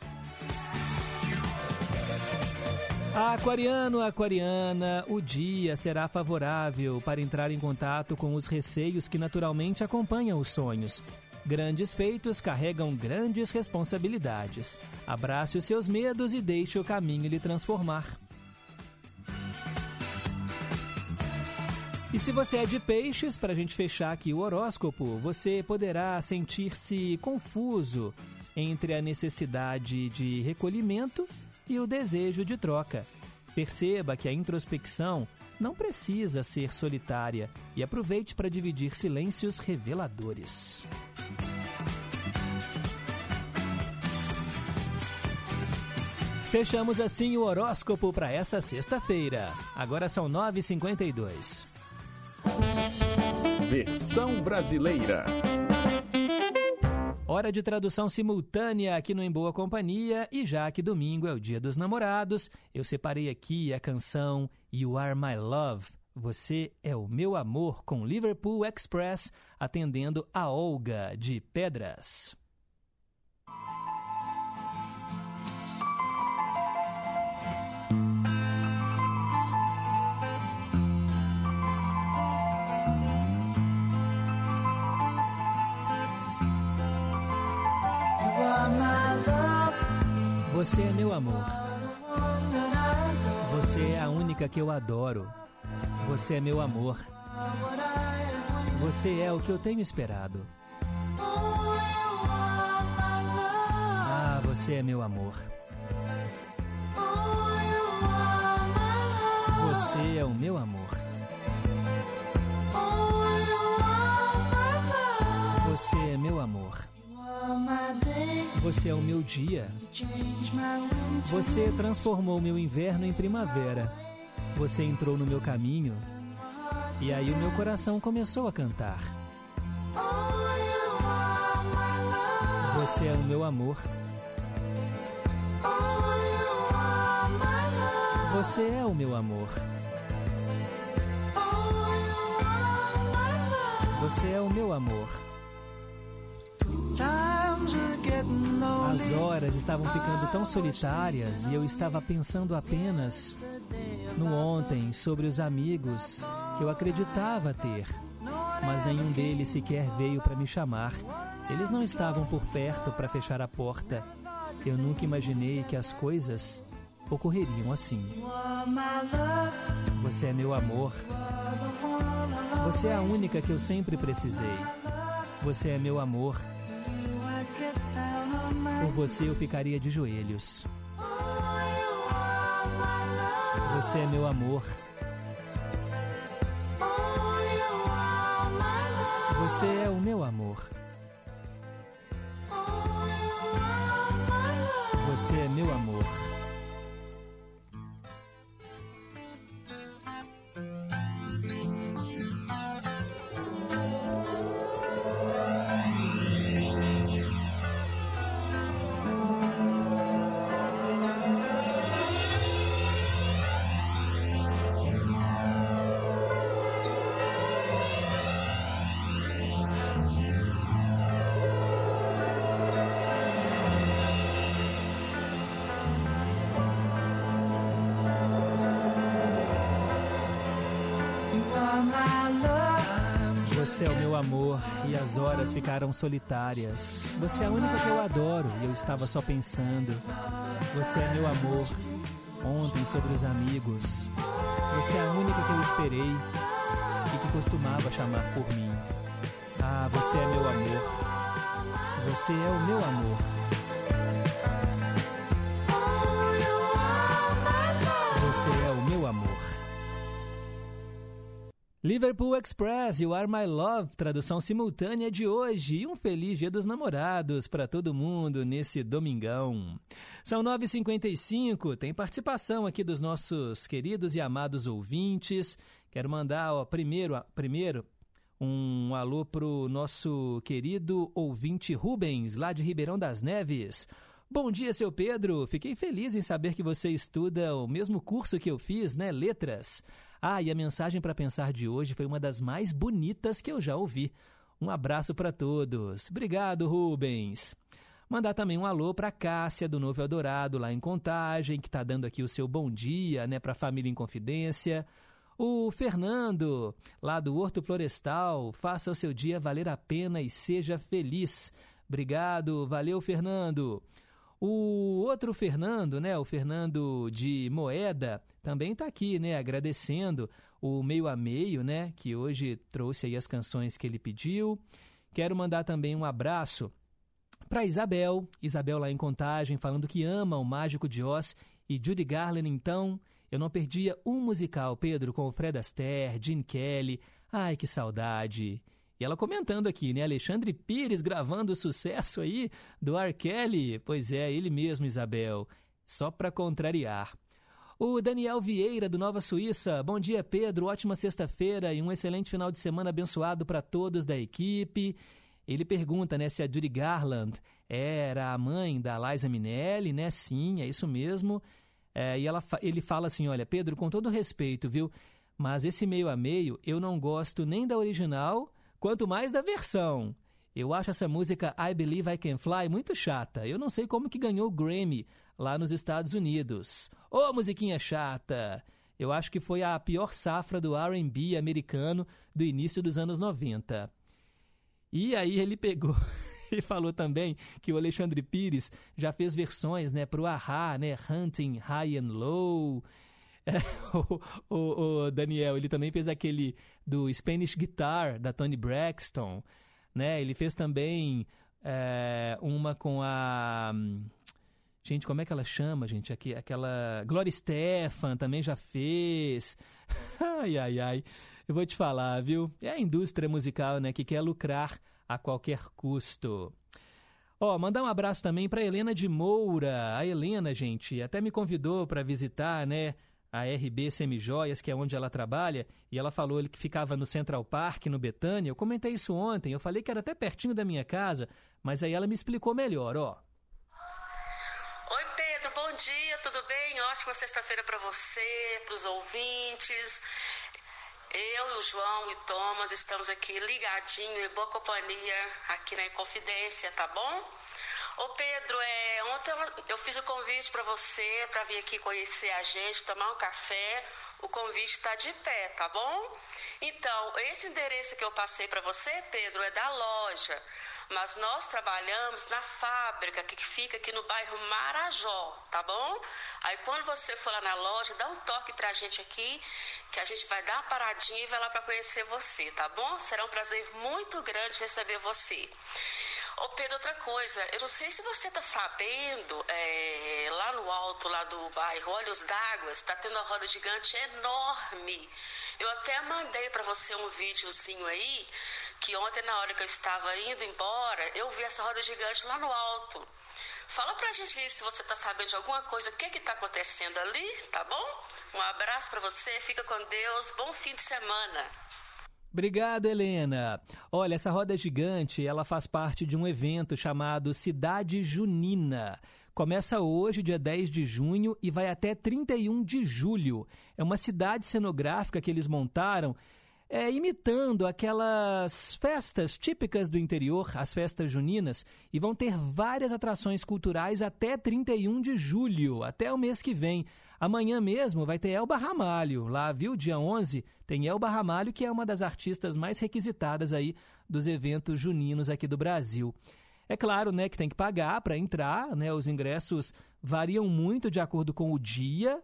Aquariano, aquariana, o dia será favorável para entrar em contato com os receios que naturalmente acompanham os sonhos. Grandes feitos carregam grandes responsabilidades. Abrace os seus medos e deixe o caminho lhe transformar. E se você é de peixes, para a gente fechar aqui o horóscopo, você poderá sentir-se confuso entre a necessidade de recolhimento e o desejo de troca. Perceba que a introspecção não precisa ser solitária e aproveite para dividir silêncios reveladores. Fechamos assim o horóscopo para essa sexta-feira. Agora são 9h52. Versão brasileira. Hora de tradução simultânea aqui no Em Boa Companhia e já que domingo é o Dia dos Namorados, eu separei aqui a canção You Are My Love. Você é o meu amor com Liverpool Express atendendo a Olga de Pedras. Você é meu amor. Você é a única que eu adoro. Você é meu amor. Você é o que eu tenho esperado. Ah, você é meu amor. Você é o meu amor. Você é meu amor. Você é o meu dia. Você transformou meu inverno em primavera. Você entrou no meu caminho. E aí o meu coração começou a cantar. Você é o meu amor. Você é o meu amor. Você é o meu amor. As horas estavam ficando tão solitárias e eu estava pensando apenas no ontem sobre os amigos que eu acreditava ter, mas nenhum deles sequer veio para me chamar. Eles não estavam por perto para fechar a porta. Eu nunca imaginei que as coisas ocorreriam assim. Você é meu amor. Você é a única que eu sempre precisei. Você é meu amor. Por você eu ficaria de joelhos. Você é meu amor. Você é o meu amor. Você é meu amor. E as horas ficaram solitárias. Você é a única que eu adoro e eu estava só pensando. Você é meu amor. Ontem sobre os amigos. Você é a única que eu esperei e que costumava chamar por mim. Ah, você é meu amor. Você é o meu amor. Você é o Liverpool Express, You Are My Love, tradução simultânea de hoje. E um feliz Dia dos Namorados para todo mundo nesse domingão. São 9h55, tem participação aqui dos nossos queridos e amados ouvintes. Quero mandar, ó, primeiro, primeiro um alô pro nosso querido ouvinte Rubens, lá de Ribeirão das Neves. Bom dia, seu Pedro. Fiquei feliz em saber que você estuda o mesmo curso que eu fiz, né? Letras. Ah, e a mensagem para pensar de hoje foi uma das mais bonitas que eu já ouvi. Um abraço para todos. Obrigado, Rubens. Mandar também um alô para Cássia do Novo Eldorado, lá em Contagem, que está dando aqui o seu bom dia, né, para a família em confidência. O Fernando, lá do Horto Florestal, faça o seu dia valer a pena e seja feliz. Obrigado, valeu, Fernando. O outro Fernando, né, o Fernando de Moeda, também está aqui, né, agradecendo o meio a meio, né, que hoje trouxe aí as canções que ele pediu. Quero mandar também um abraço para Isabel, Isabel lá em Contagem, falando que ama o Mágico de Oz e Judy Garland, então, eu não perdia um musical, Pedro, com o Fred Astaire, Gene Kelly. Ai, que saudade. E ela comentando aqui, né? Alexandre Pires gravando o sucesso aí do R. Kelly. Pois é, ele mesmo, Isabel. Só para contrariar. O Daniel Vieira, do Nova Suíça. Bom dia, Pedro. Ótima sexta-feira e um excelente final de semana abençoado para todos da equipe. Ele pergunta né, se a Judy Garland era a mãe da Liza Minelli, né? Sim, é isso mesmo. É, e ela, ele fala assim: olha, Pedro, com todo respeito, viu? Mas esse meio a meio eu não gosto nem da original, quanto mais da versão. Eu acho essa música I Believe I Can Fly muito chata. Eu não sei como que ganhou o Grammy lá nos Estados Unidos. Ô, oh, musiquinha chata! Eu acho que foi a pior safra do R&B americano do início dos anos 90. E aí ele pegou e falou também que o Alexandre Pires já fez versões né, para o Ahá, né, Hunting High and Low. O, o, o, Daniel, ele também fez aquele do Spanish Guitar, da Tony Braxton. Né? Ele fez também é, uma com a... Gente, como é que ela chama, gente? Aqui, aquela. Gloria Stefan também já fez. ai, ai, ai. Eu vou te falar, viu? É a indústria musical, né, que quer lucrar a qualquer custo. Ó, oh, mandar um abraço também para Helena de Moura. A Helena, gente, até me convidou para visitar, né, a RB Semijoias, que é onde ela trabalha, e ela falou que ficava no Central Park, no Betânia. Eu comentei isso ontem, eu falei que era até pertinho da minha casa, mas aí ela me explicou melhor, ó. Bom dia, tudo bem? Ótima sexta-feira para você, para os ouvintes. Eu o João e o Thomas estamos aqui ligadinho em boa companhia aqui na Confidência, tá bom? Ô Pedro, é, ontem eu fiz o convite para você para vir aqui conhecer a gente, tomar um café. O convite está de pé, tá bom? Então, esse endereço que eu passei para você, Pedro, é da loja mas nós trabalhamos na fábrica que fica aqui no bairro Marajó, tá bom? Aí quando você for lá na loja, dá um toque pra gente aqui, que a gente vai dar uma paradinha e vai lá para conhecer você, tá bom? Será um prazer muito grande receber você. Ô Pedro, outra coisa, eu não sei se você tá sabendo, é, lá no alto, lá do bairro Olhos d'Água, está tendo uma roda gigante enorme. Eu até mandei para você um videozinho aí que ontem, na hora que eu estava indo embora, eu vi essa roda gigante lá no alto. Fala pra gente se você tá sabendo de alguma coisa, o que que tá acontecendo ali, tá bom? Um abraço para você, fica com Deus, bom fim de semana. Obrigado, Helena. Olha, essa roda gigante, ela faz parte de um evento chamado Cidade Junina. Começa hoje, dia 10 de junho, e vai até 31 de julho. É uma cidade cenográfica que eles montaram é, imitando aquelas festas típicas do interior, as festas juninas, e vão ter várias atrações culturais até 31 de julho, até o mês que vem. Amanhã mesmo vai ter Elba Ramalho lá, viu? Dia 11 tem Elba Ramalho, que é uma das artistas mais requisitadas aí dos eventos juninos aqui do Brasil. É claro, né, que tem que pagar para entrar, né? Os ingressos variam muito de acordo com o dia,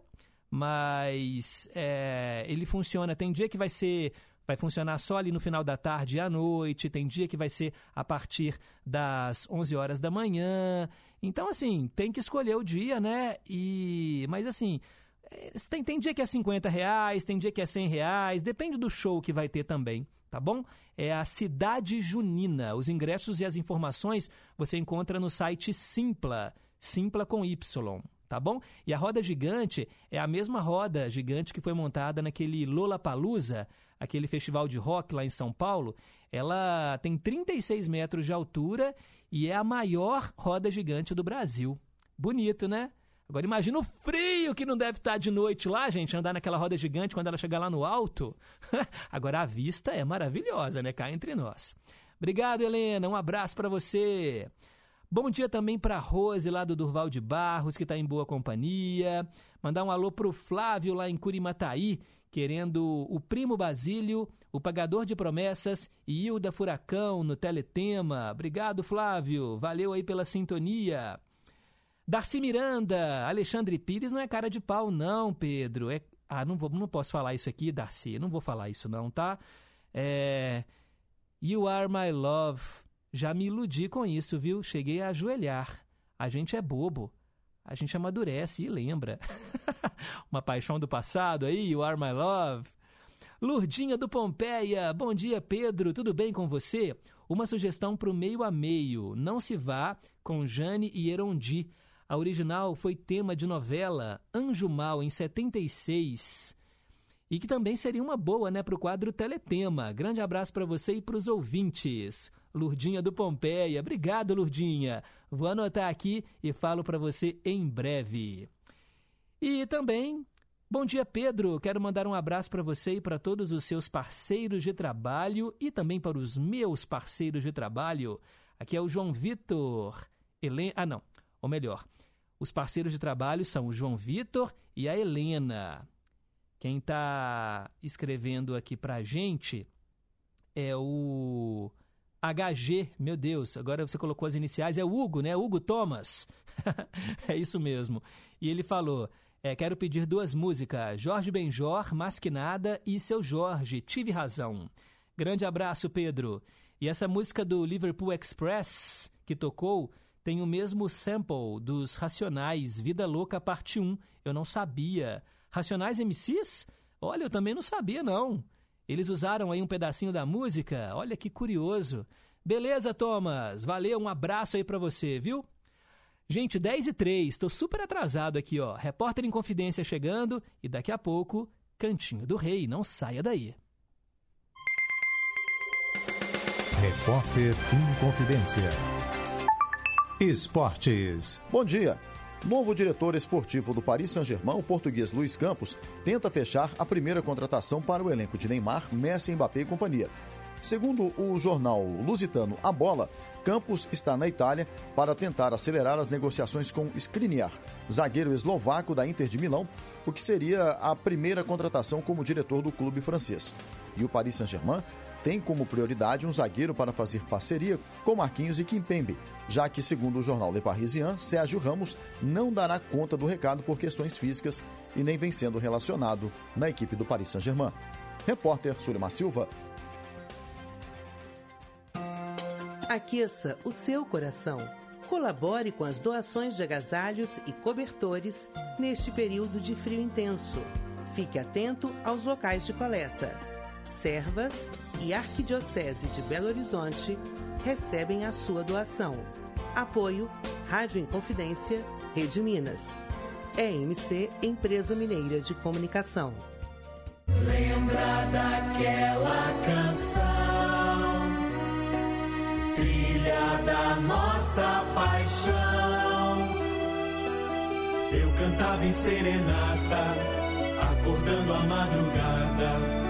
mas é, ele funciona. Tem dia que vai ser vai funcionar só ali no final da tarde e à noite, tem dia que vai ser a partir das 11 horas da manhã. Então, assim, tem que escolher o dia, né? E, mas, assim, é, tem, tem dia que é 50 reais, tem dia que é 100 reais, depende do show que vai ter também, tá bom? É a Cidade Junina. Os ingressos e as informações você encontra no site Simpla, Simpla com Y, tá bom? E a roda gigante é a mesma roda gigante que foi montada naquele Lollapalooza, aquele festival de rock lá em São Paulo. Ela tem 36 metros de altura e é a maior roda gigante do Brasil. Bonito, né? Agora imagina o frio que não deve estar de noite lá, gente, andar naquela roda gigante quando ela chegar lá no alto. Agora a vista é maravilhosa, né? Cá entre nós. Obrigado, Helena. Um abraço para você. Bom dia também para Rose lá do Durval de Barros, que está em boa companhia. Mandar um alô pro Flávio lá em Curimataí, querendo o Primo Basílio, o Pagador de Promessas e Hilda Furacão no Teletema. Obrigado, Flávio. Valeu aí pela sintonia. Darcy Miranda, Alexandre Pires não é cara de pau, não, Pedro. É... Ah, não, vou, não posso falar isso aqui, Darcy. Não vou falar isso, não, tá? É... You are my love. Já me iludi com isso, viu? Cheguei a ajoelhar. A gente é bobo. A gente amadurece e lembra. Uma paixão do passado aí, You Are My Love. Lurdinha do Pompeia, bom dia Pedro, tudo bem com você? Uma sugestão para o meio a meio, Não Se Vá, com Jane e Erondi. A original foi tema de novela Anjo Mal, em 76. E que também seria uma boa né, para o quadro Teletema. Grande abraço para você e para os ouvintes. Lurdinha do Pompeia. Obrigado, Lurdinha. Vou anotar aqui e falo para você em breve. E também, bom dia, Pedro. Quero mandar um abraço para você e para todos os seus parceiros de trabalho e também para os meus parceiros de trabalho. Aqui é o João Vitor. Helena. Ah, não. Ou melhor, os parceiros de trabalho são o João Vitor e a Helena. Quem está escrevendo aqui para a gente é o HG, meu Deus, agora você colocou as iniciais, é o Hugo, né? Hugo Thomas. é isso mesmo. E ele falou: é, quero pedir duas músicas, Jorge Benjor, Masquinada e Seu Jorge, Tive Razão. Grande abraço, Pedro. E essa música do Liverpool Express que tocou tem o mesmo sample dos Racionais, Vida Louca Parte 1. Eu não sabia. Racionais MCs? Olha, eu também não sabia, não. Eles usaram aí um pedacinho da música? Olha que curioso. Beleza, Thomas? Valeu, um abraço aí para você, viu? Gente, 10 e 3, tô super atrasado aqui, ó. Repórter em Confidência chegando e daqui a pouco, Cantinho do Rei, não saia daí. Repórter em Confidência. Esportes. Bom dia. Novo diretor esportivo do Paris Saint-Germain, o português Luiz Campos, tenta fechar a primeira contratação para o elenco de Neymar, Messi, Mbappé e companhia. Segundo o jornal lusitano A Bola, Campos está na Itália para tentar acelerar as negociações com Skriniar, zagueiro eslovaco da Inter de Milão, o que seria a primeira contratação como diretor do clube francês. E o Paris Saint-Germain tem como prioridade um zagueiro para fazer parceria com Marquinhos e Kimpembe, já que, segundo o jornal Le Parisien, Sérgio Ramos não dará conta do recado por questões físicas e nem vem sendo relacionado na equipe do Paris Saint-Germain. Repórter Surima Silva. Aqueça o seu coração. Colabore com as doações de agasalhos e cobertores neste período de frio intenso. Fique atento aos locais de coleta. Servas e Arquidiocese de Belo Horizonte recebem a sua doação. Apoio Rádio Inconfidência, Rede Minas. EMC Empresa Mineira de Comunicação. Lembra daquela canção, trilha da nossa paixão. Eu cantava em serenata, acordando a madrugada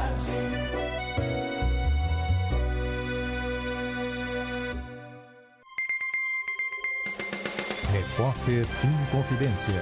Repórter Inconfidência.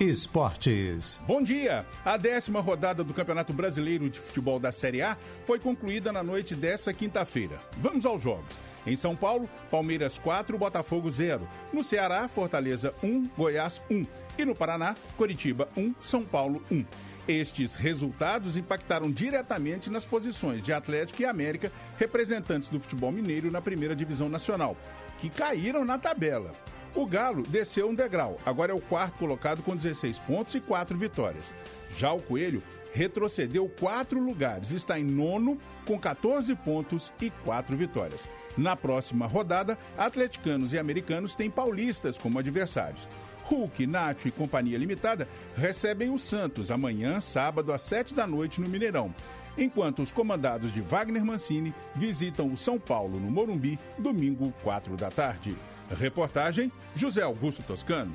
Esportes. Bom dia! A décima rodada do Campeonato Brasileiro de Futebol da Série A foi concluída na noite dessa quinta-feira. Vamos aos jogos. Em São Paulo, Palmeiras 4, Botafogo 0. No Ceará, Fortaleza 1, Goiás 1. E no Paraná, Coritiba 1, São Paulo 1. Estes resultados impactaram diretamente nas posições de Atlético e América, representantes do futebol mineiro na primeira divisão nacional, que caíram na tabela. O Galo desceu um degrau, agora é o quarto colocado com 16 pontos e 4 vitórias. Já o Coelho retrocedeu quatro lugares, está em nono com 14 pontos e 4 vitórias. Na próxima rodada, atleticanos e americanos têm paulistas como adversários. Hulk, Nacho e Companhia Limitada recebem o Santos amanhã, sábado, às 7 da noite no Mineirão. Enquanto os comandados de Wagner Mancini visitam o São Paulo no Morumbi, domingo, 4 da tarde. Reportagem José Augusto Toscano.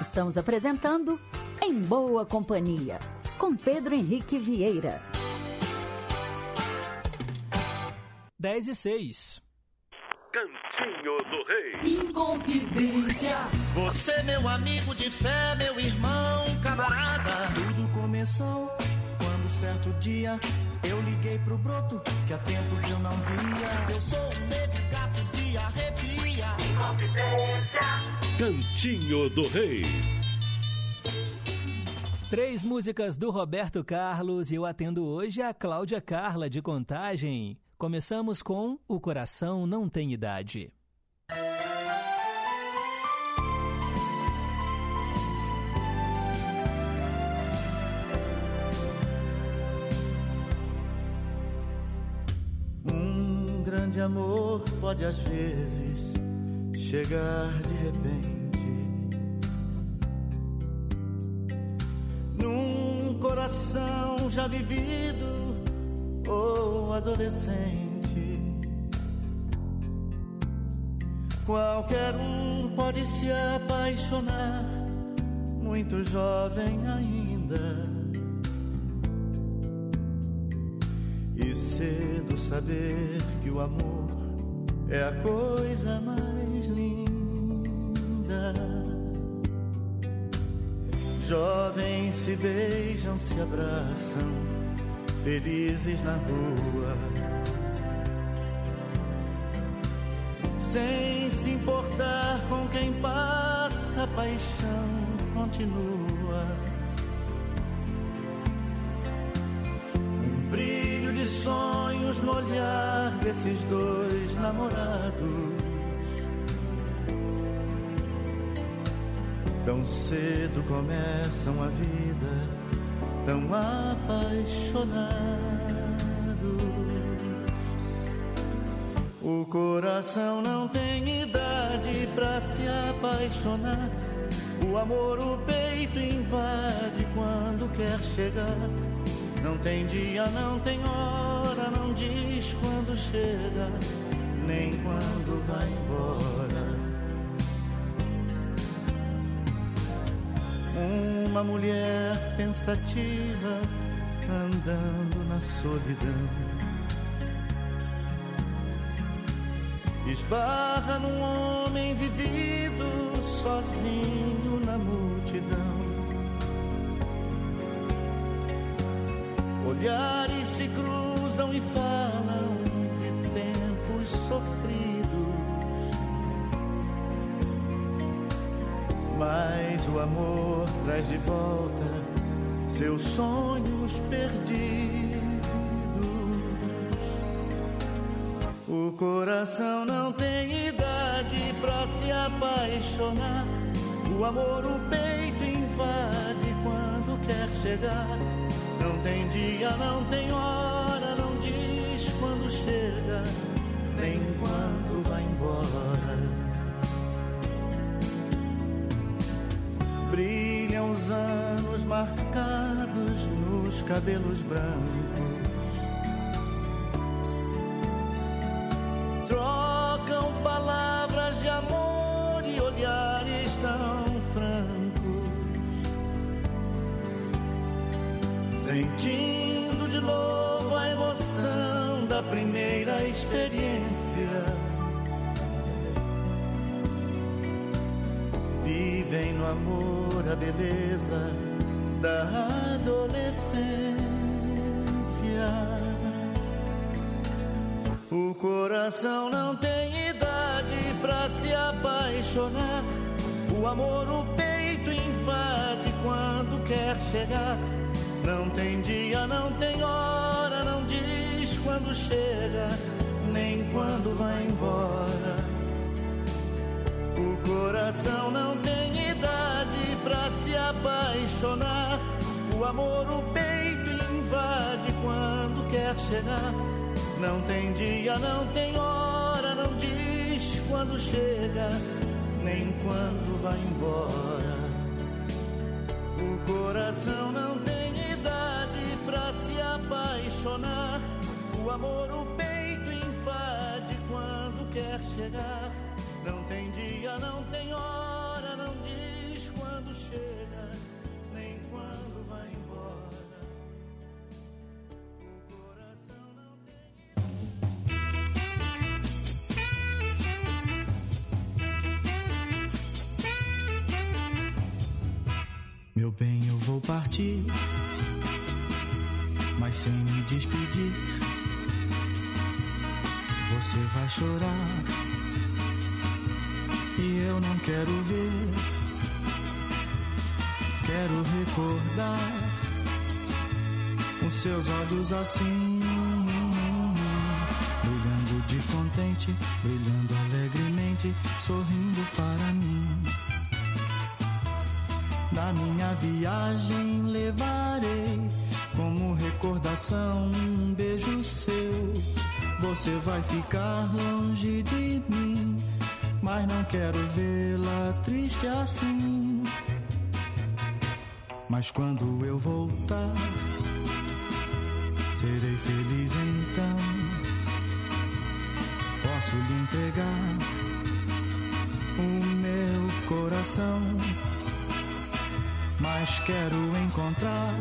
Estamos apresentando Em Boa Companhia, com Pedro Henrique Vieira. 10 e 6. Cantinho do Rei. Inconfidência. Você, meu amigo de fé, meu irmão, camarada. Tudo começou quando certo dia eu liguei pro broto que há tempos eu não via. Eu sou um negro gato de arrepia. Cantinho do Rei. Três músicas do Roberto Carlos e eu atendo hoje a Cláudia Carla de Contagem. Começamos com O Coração Não Tem Idade. Grande amor pode às vezes chegar de repente num coração já vivido ou adolescente. Qualquer um pode se apaixonar, muito jovem ainda. E cedo saber que o amor é a coisa mais linda. Jovens se beijam, se abraçam, felizes na rua. Sem se importar com quem passa, a paixão continua. De sonhos no olhar desses dois namorados. Tão cedo começam a vida, tão apaixonados. O coração não tem idade pra se apaixonar. O amor o peito invade quando quer chegar. Não tem dia, não tem hora, não diz quando chega, nem quando vai embora. Uma mulher pensativa andando na solidão. Esbarra num homem vivido sozinho na multidão. Olhares se cruzam e falam de tempos sofridos. Mas o amor traz de volta seus sonhos perdidos. O coração não tem idade pra se apaixonar. O amor o peito invade quando quer chegar. Não tem dia, não tem hora, não diz quando chega, nem quando vai embora. Brilham os anos marcados nos cabelos brancos. Trocam palavras de amor Sentindo de novo a emoção da primeira experiência. Vivem no amor a beleza da adolescência. O coração não tem idade pra se apaixonar. O amor o peito invade quando quer chegar. Não tem dia, não tem hora, não diz quando chega, nem quando vai embora. O coração não tem idade pra se apaixonar. O amor o peito invade quando quer chegar. Não tem dia, não tem hora, não diz quando chega, nem quando vai embora. O coração não tem apaixonar. O amor o peito invade quando quer chegar. Não tem dia, não tem hora, não diz quando chega, nem quando vai embora. Meu bem, eu vou partir, despedir. Você vai chorar e eu não quero ver. Quero recordar os seus olhos assim, brilhando de contente, brilhando alegremente, sorrindo para mim. Da minha viagem levarei como recordação um beijo seu. Você vai ficar longe de mim, mas não quero vê-la triste assim. Mas quando eu voltar, serei feliz então. Posso lhe entregar o meu coração mas quero encontrar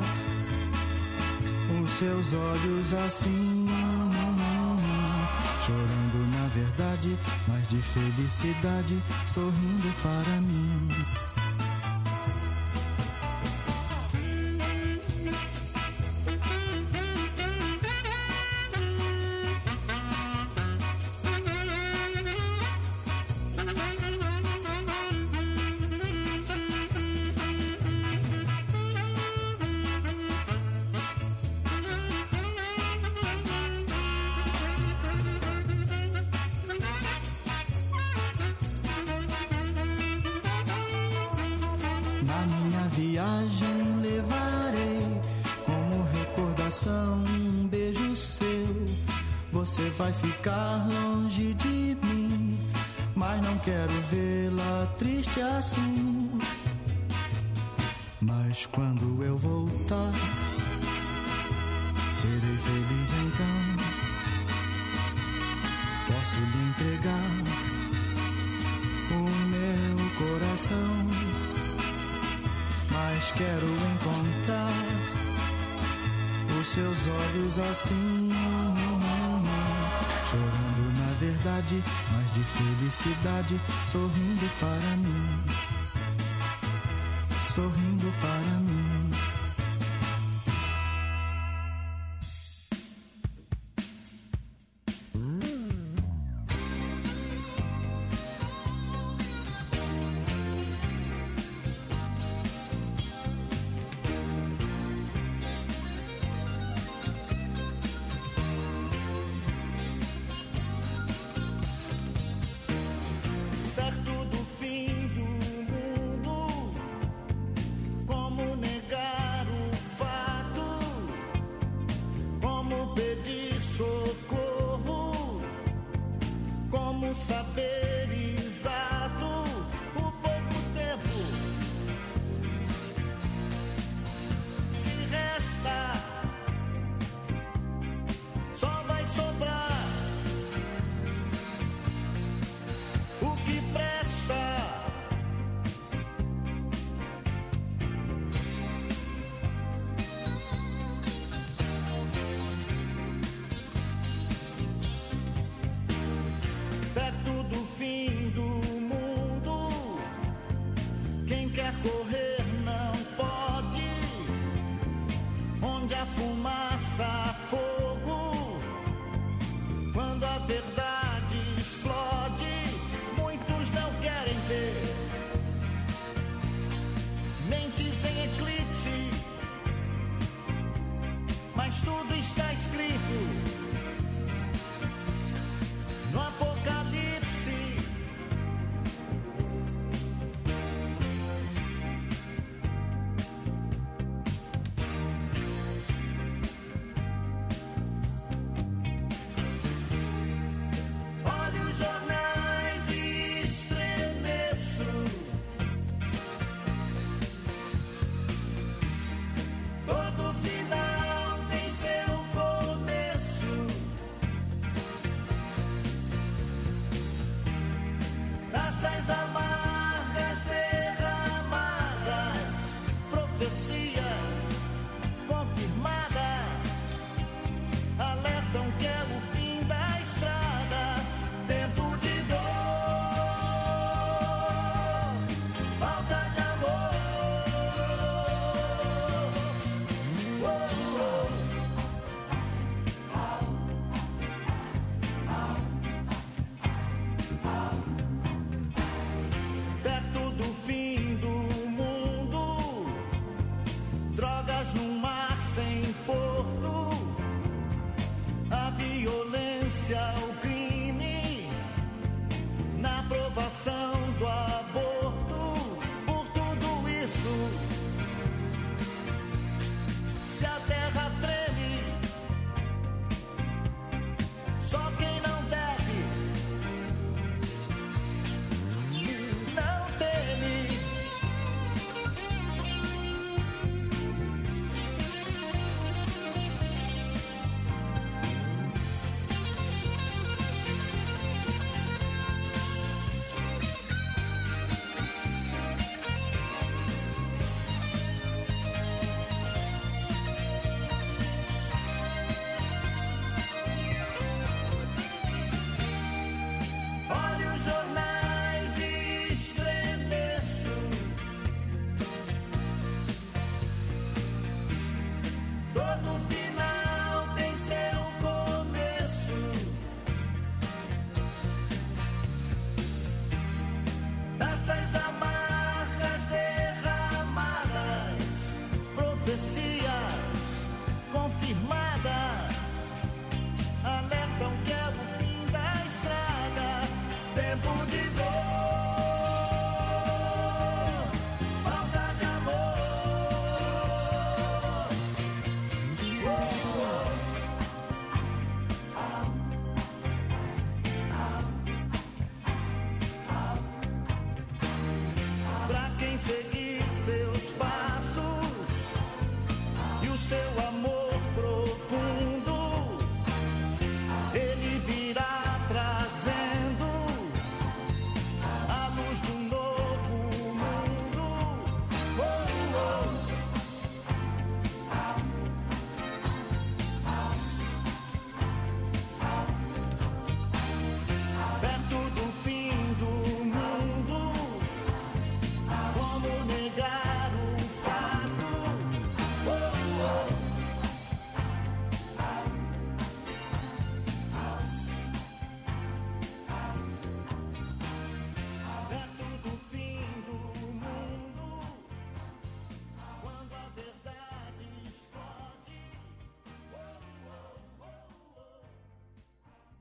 os seus olhos assim, chorando na verdade, mas de felicidade, sorrindo para mim.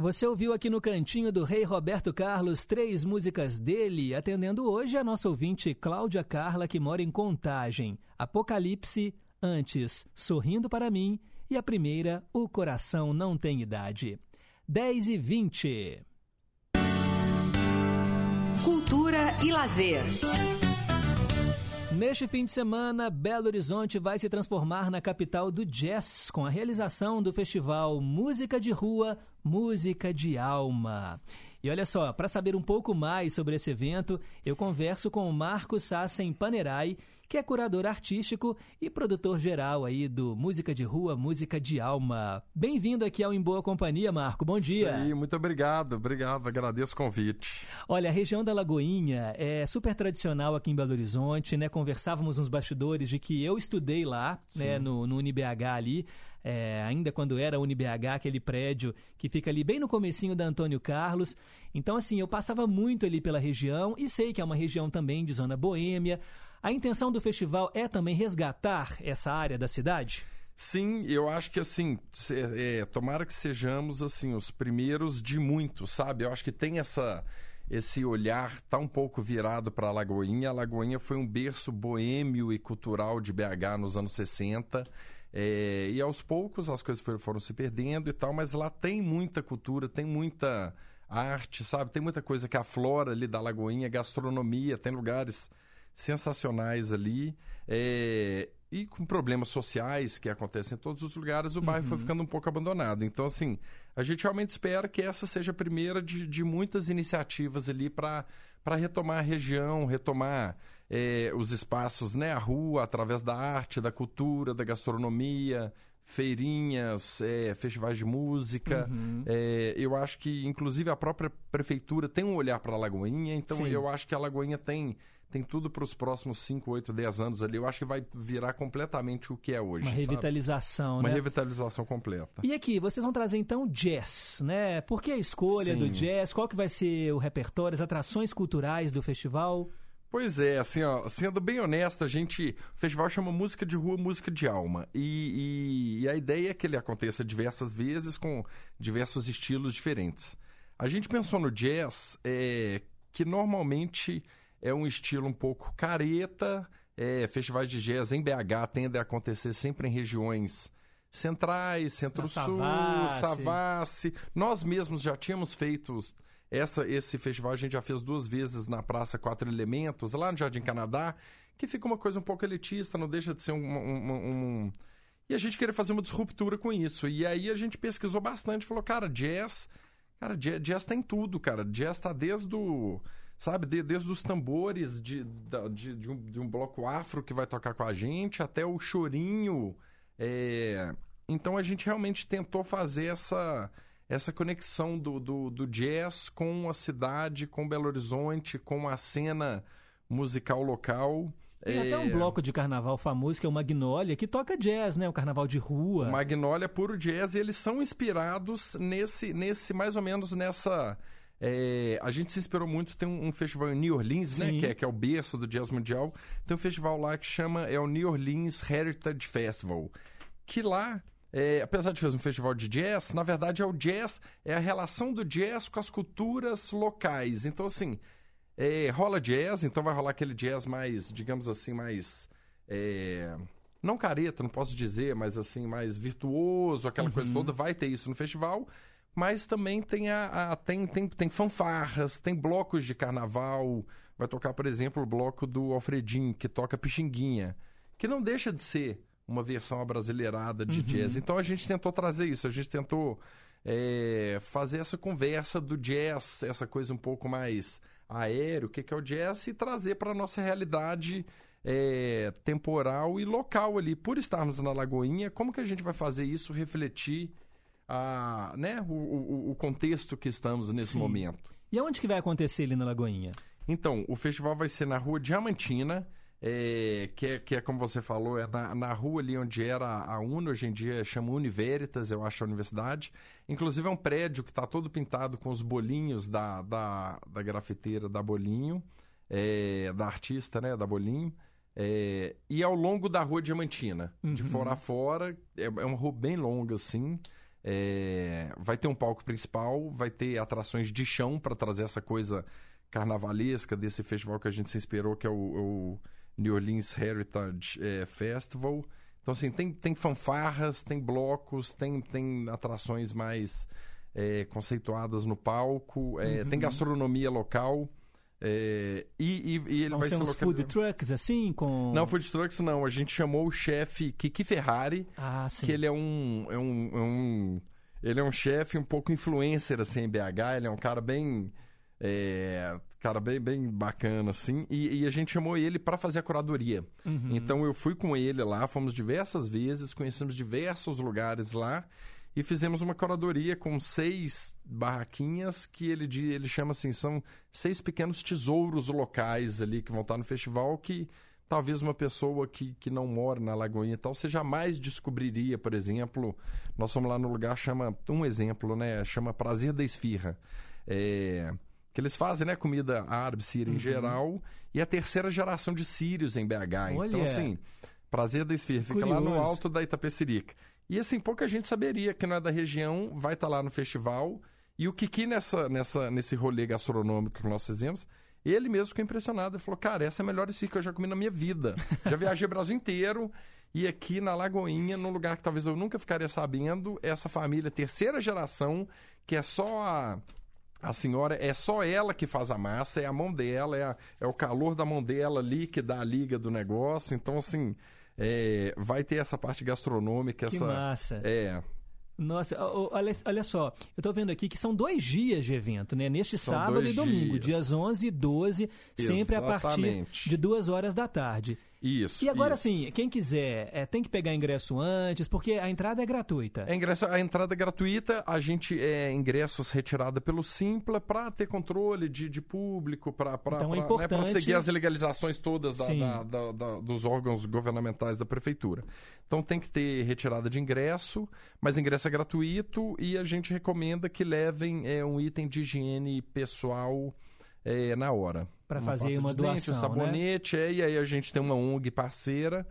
Você ouviu aqui no cantinho do Rei Roberto Carlos três músicas dele, atendendo hoje a nossa ouvinte Cláudia Carla, que mora em Contagem. Apocalipse, antes Sorrindo para mim e a primeira O Coração Não Tem Idade. 10 e 20. Cultura e lazer. Neste fim de semana, Belo Horizonte vai se transformar na capital do jazz com a realização do festival Música de Rua, Música de Alma. E olha só, para saber um pouco mais sobre esse evento, eu converso com o Marcos Sassen Panerai, que é curador artístico e produtor geral aí do Música de Rua, Música de Alma. Bem-vindo aqui ao Em Boa Companhia, Marco. Bom dia. Isso aí, muito obrigado, obrigado, agradeço o convite. Olha, a região da Lagoinha é super tradicional aqui em Belo Horizonte, né? Conversávamos nos bastidores de que eu estudei lá, né, no, no UniBH ali, é, ainda quando era UniBH, aquele prédio que fica ali bem no comecinho da Antônio Carlos. Então, assim, eu passava muito ali pela região e sei que é uma região também de zona boêmia. A intenção do festival é também resgatar essa área da cidade? Sim, eu acho que assim, é, tomara que sejamos assim os primeiros de muitos, sabe? Eu acho que tem essa esse olhar tá um pouco virado para a Lagoinha. A Lagoinha foi um berço boêmio e cultural de BH nos anos 60. é, e aos poucos as coisas foram, foram se perdendo e tal, mas lá tem muita cultura, tem muita arte, sabe? Tem muita coisa que aflora ali da Lagoinha, gastronomia, tem lugares sensacionais ali. é, e com problemas sociais que acontecem em todos os lugares, o bairro foi Uhum. ficando um pouco abandonado. Então, assim, a gente realmente espera que essa seja a primeira de, de muitas iniciativas ali para retomar a região, retomar é, os espaços, né? A rua, através da arte, da cultura, da gastronomia, feirinhas, é, festivais de música. Uhum. É, eu acho que, inclusive, a própria prefeitura tem um olhar para a Lagoinha, então Sim. eu acho que a Lagoinha tem, tem tudo para os próximos 5, 8, 10 anos ali. Eu acho que vai virar completamente o que é hoje. Uma sabe? revitalização, Uma né? revitalização completa. E aqui, vocês vão trazer então jazz, né? Por que a escolha Sim. do jazz? Qual que vai ser o repertório, as atrações culturais do festival? Pois é, assim, ó, sendo bem honesto, a gente. O festival chama Música de Rua, Música de Alma. E, e- e a ideia é que ele aconteça diversas vezes com diversos estilos diferentes. A gente pensou no jazz, é, que normalmente é um estilo um pouco careta. É, festivais de jazz em BH tendem a acontecer sempre em regiões centrais, centro-sul, Savassi. Nós mesmos já tínhamos feito essa, esse festival, a gente já fez duas vezes na Praça Quatro Elementos, lá no Jardim Canadá, que fica uma coisa um pouco elitista, não deixa de ser um. um- um- um- E a gente queria fazer uma disruptura com isso. E aí a gente pesquisou bastante, falou, cara, jazz. Cara, jazz, jazz tem tudo, cara. Jazz tá desde o. Sabe, de- desde os tambores de, de, de um, de um bloco afro que vai tocar com a gente, até o chorinho. é, Então a gente realmente tentou fazer essa, essa conexão do, do, do jazz com a cidade, com Belo Horizonte, com a cena musical local. Tem até um É, bloco de carnaval famoso que é o Magnólia, que toca jazz, né? O carnaval de rua. Magnolia puro jazz, e eles são inspirados nesse, nesse mais ou menos nessa. É, a gente se inspirou muito, tem um, um festival em New Orleans, né? Que é, que é o berço do jazz mundial. Tem um festival lá que chama é o New Orleans Heritage Festival. Que lá, é, apesar de fazer um festival de jazz, na verdade é o jazz, é a relação do jazz com as culturas locais. Então, assim, é, rola jazz, então vai rolar aquele jazz mais, digamos assim, mais. é, não careta, não posso dizer, mas assim, mais virtuoso, aquela coisa Uhum. toda, vai ter isso no festival. Mas também tem, a, a- tem, tem, tem fanfarras, tem blocos de carnaval. Vai tocar, por exemplo, o bloco do Alfredinho, que toca Pixinguinha, que não deixa de ser uma versão abrasileirada de Uhum. jazz. Então a gente tentou trazer isso, a gente tentou é, fazer essa conversa do jazz, essa coisa um pouco mais aéreo, o que, que é o jazz, e trazer para a nossa realidade é, temporal e local ali. Por estarmos na Lagoinha, como que a gente vai fazer isso refletir a, né, o, o, o contexto que estamos nesse Sim. momento? E aonde que vai acontecer ali na Lagoinha? Então, o festival vai ser na rua Diamantina, é, que, é, que é como você falou, é na, na rua ali onde era a UNO, hoje em dia chama Univeritas, eu acho, a universidade. Inclusive é um prédio que está todo pintado com os bolinhos da, da, da grafiteira da Bolinho, é, da artista, né, da Bolinho. É, e ao longo da rua Diamantina, de Uhum. fora a fora, é, é uma rua bem longa assim. É, vai ter um palco principal, vai ter atrações de chão para trazer essa coisa carnavalesca desse festival que a gente se inspirou, que é o, o New Orleans Heritage é, Festival. Então, assim, tem, tem fanfarras, tem blocos, tem, tem atrações mais é, conceituadas no palco, é, Uhum. tem gastronomia local. É, e, e- e ele Vão vai ser uns food trucks assim, com... não, food trucks não. A gente chamou o chefe Kiki Ferrari. Ah. Que ele é um... É um, é um ele é um chefe um pouco influencer, assim, em BH. Ele é um cara bem... é, cara bem, bem bacana, assim, e, e a gente chamou ele para fazer a curadoria. Uhum. Então eu fui com ele lá, fomos diversas vezes, conhecemos diversos lugares lá e fizemos uma curadoria com seis barraquinhas que ele, ele chama assim, são seis pequenos tesouros locais ali que vão estar no festival que talvez uma pessoa que, que não mora na Lagoinha e tal, você jamais descobriria, por exemplo, nós fomos lá no lugar, chama, um exemplo, né, chama Prazer da Esfirra. É, que eles fazem, né, comida árabe, síria Uhum. em geral, e a terceira geração de sírios em BH. Então, Olha. assim, Prazer da Esfirra, fica lá no Curioso. alto da Itapecerica. E assim, pouca gente saberia que não é da região, vai estar lá no festival. E o Kiki, nessa, nessa, nesse rolê gastronômico que nós fizemos, ele mesmo ficou impressionado. Ele falou, cara, essa é a melhor esfirra que eu já comi na minha vida. Já viajei o Brasil inteiro. E aqui na Lagoinha, num lugar que talvez eu nunca ficaria sabendo, essa família, terceira geração, que é só a, a senhora, é só ela que faz a massa, é a mão dela, é, a- é o calor da mão dela ali que dá a liga do negócio. Então, assim, é, vai ter essa parte gastronômica. Que essa, massa. É. Nossa, olha, olha só, eu tô vendo aqui que são dois dias de evento, né? Neste São sábado e domingo, dias. dias 11 e 12, sempre a partir Exatamente. de duas horas da tarde. Isso. E agora, assim, quem quiser, é, tem que pegar ingresso antes, porque a entrada é gratuita. É ingresso, a entrada é gratuita, a gente é ingressos retirada pelo Simpla para ter controle de, de público, para Então é né, importante- seguir as legalizações todas da- Sim. da- da- da- dos órgãos governamentais da prefeitura. Então tem que ter retirada de ingresso, mas ingresso é gratuito e a gente recomenda que levem é, um item de higiene pessoal é, na hora. Pra Uma fazer uma de dente, doação, um sabonete, é, e aí a gente tem uma ONG parceira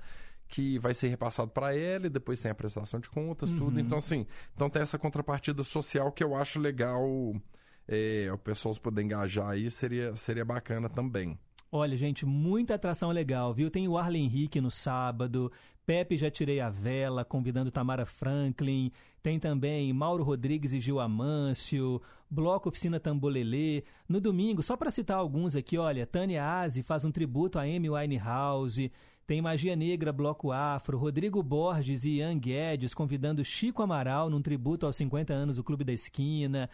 que vai ser repassado para ela e depois tem a prestação de contas, Uhum. tudo. Então, assim, então tem essa contrapartida social que eu acho legal é, o pessoal se poder engajar aí, seria, seria bacana também. Olha, gente, muita atração legal, viu? Tem o Arlen Henrique no sábado, Pepe Já Tirei a Vela, convidando Tamara Franklin, tem também Mauro Rodrigues e Gil Amâncio, Bloco Oficina Tambolelê. No domingo, só para citar alguns aqui, olha, Tânia Aze faz um tributo a Amy Winehouse, tem Magia Negra, Bloco Afro, Rodrigo Borges e Ian Guedes convidando Chico Amaral num tributo aos 50 anos do Clube da Esquina.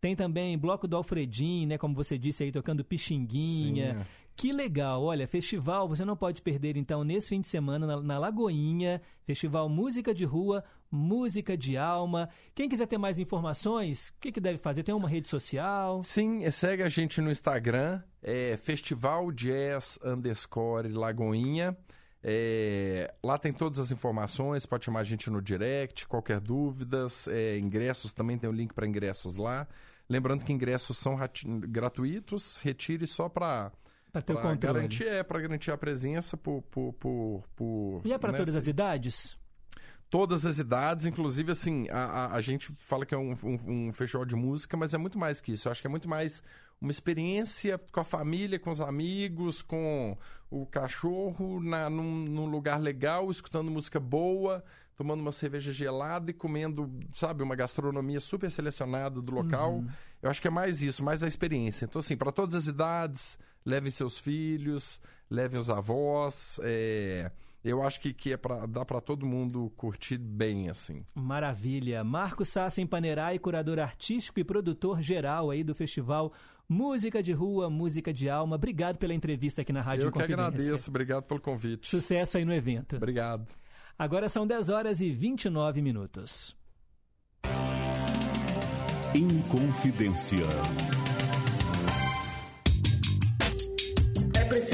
Tem também Bloco do Alfredim, né? Como você disse aí, tocando Pixinguinha. Sim, é. Que legal! Olha, festival, você não pode perder então nesse fim de semana na, na Lagoinha, Festival Música de Rua, Música de Alma. Quem quiser ter mais informações, o que, que deve fazer? Tem uma rede social? Sim, é, segue a gente no Instagram, é Festival Jazz underscore Lagoinha. É, lá tem todas as informações, pode chamar a gente no direct, qualquer dúvidas, é, ingressos também tem o link para ingressos lá. Lembrando que ingressos são gratuitos, retire só para Pra ter o controle. garantir, é, para garantir a presença por, por, por, por E é para né, todas as idades? todas as idades, inclusive assim, a, a, a gente fala que é um, um, um festival de música, mas é muito mais que isso. Eu acho que é muito mais uma experiência com a família, com os amigos, com o cachorro, na, num, num lugar legal, escutando música boa, tomando uma cerveja gelada e comendo, sabe, uma gastronomia super selecionada do local. Uhum. Eu acho que é mais isso, mais a experiência. Então, assim, para todas as idades, levem seus filhos, levem os avós. é, Eu acho que, que é pra, dá para todo mundo curtir bem, assim. Maravilha. Marcos Sassi Panerai, curador artístico e produtor geral aí do festival Música de Rua, Música de Alma. Obrigado pela entrevista aqui na Rádio Eu que agradeço, obrigado pelo convite. Sucesso aí no evento. Obrigado. Agora são 10 horas e 29 minutos. Inconfidência.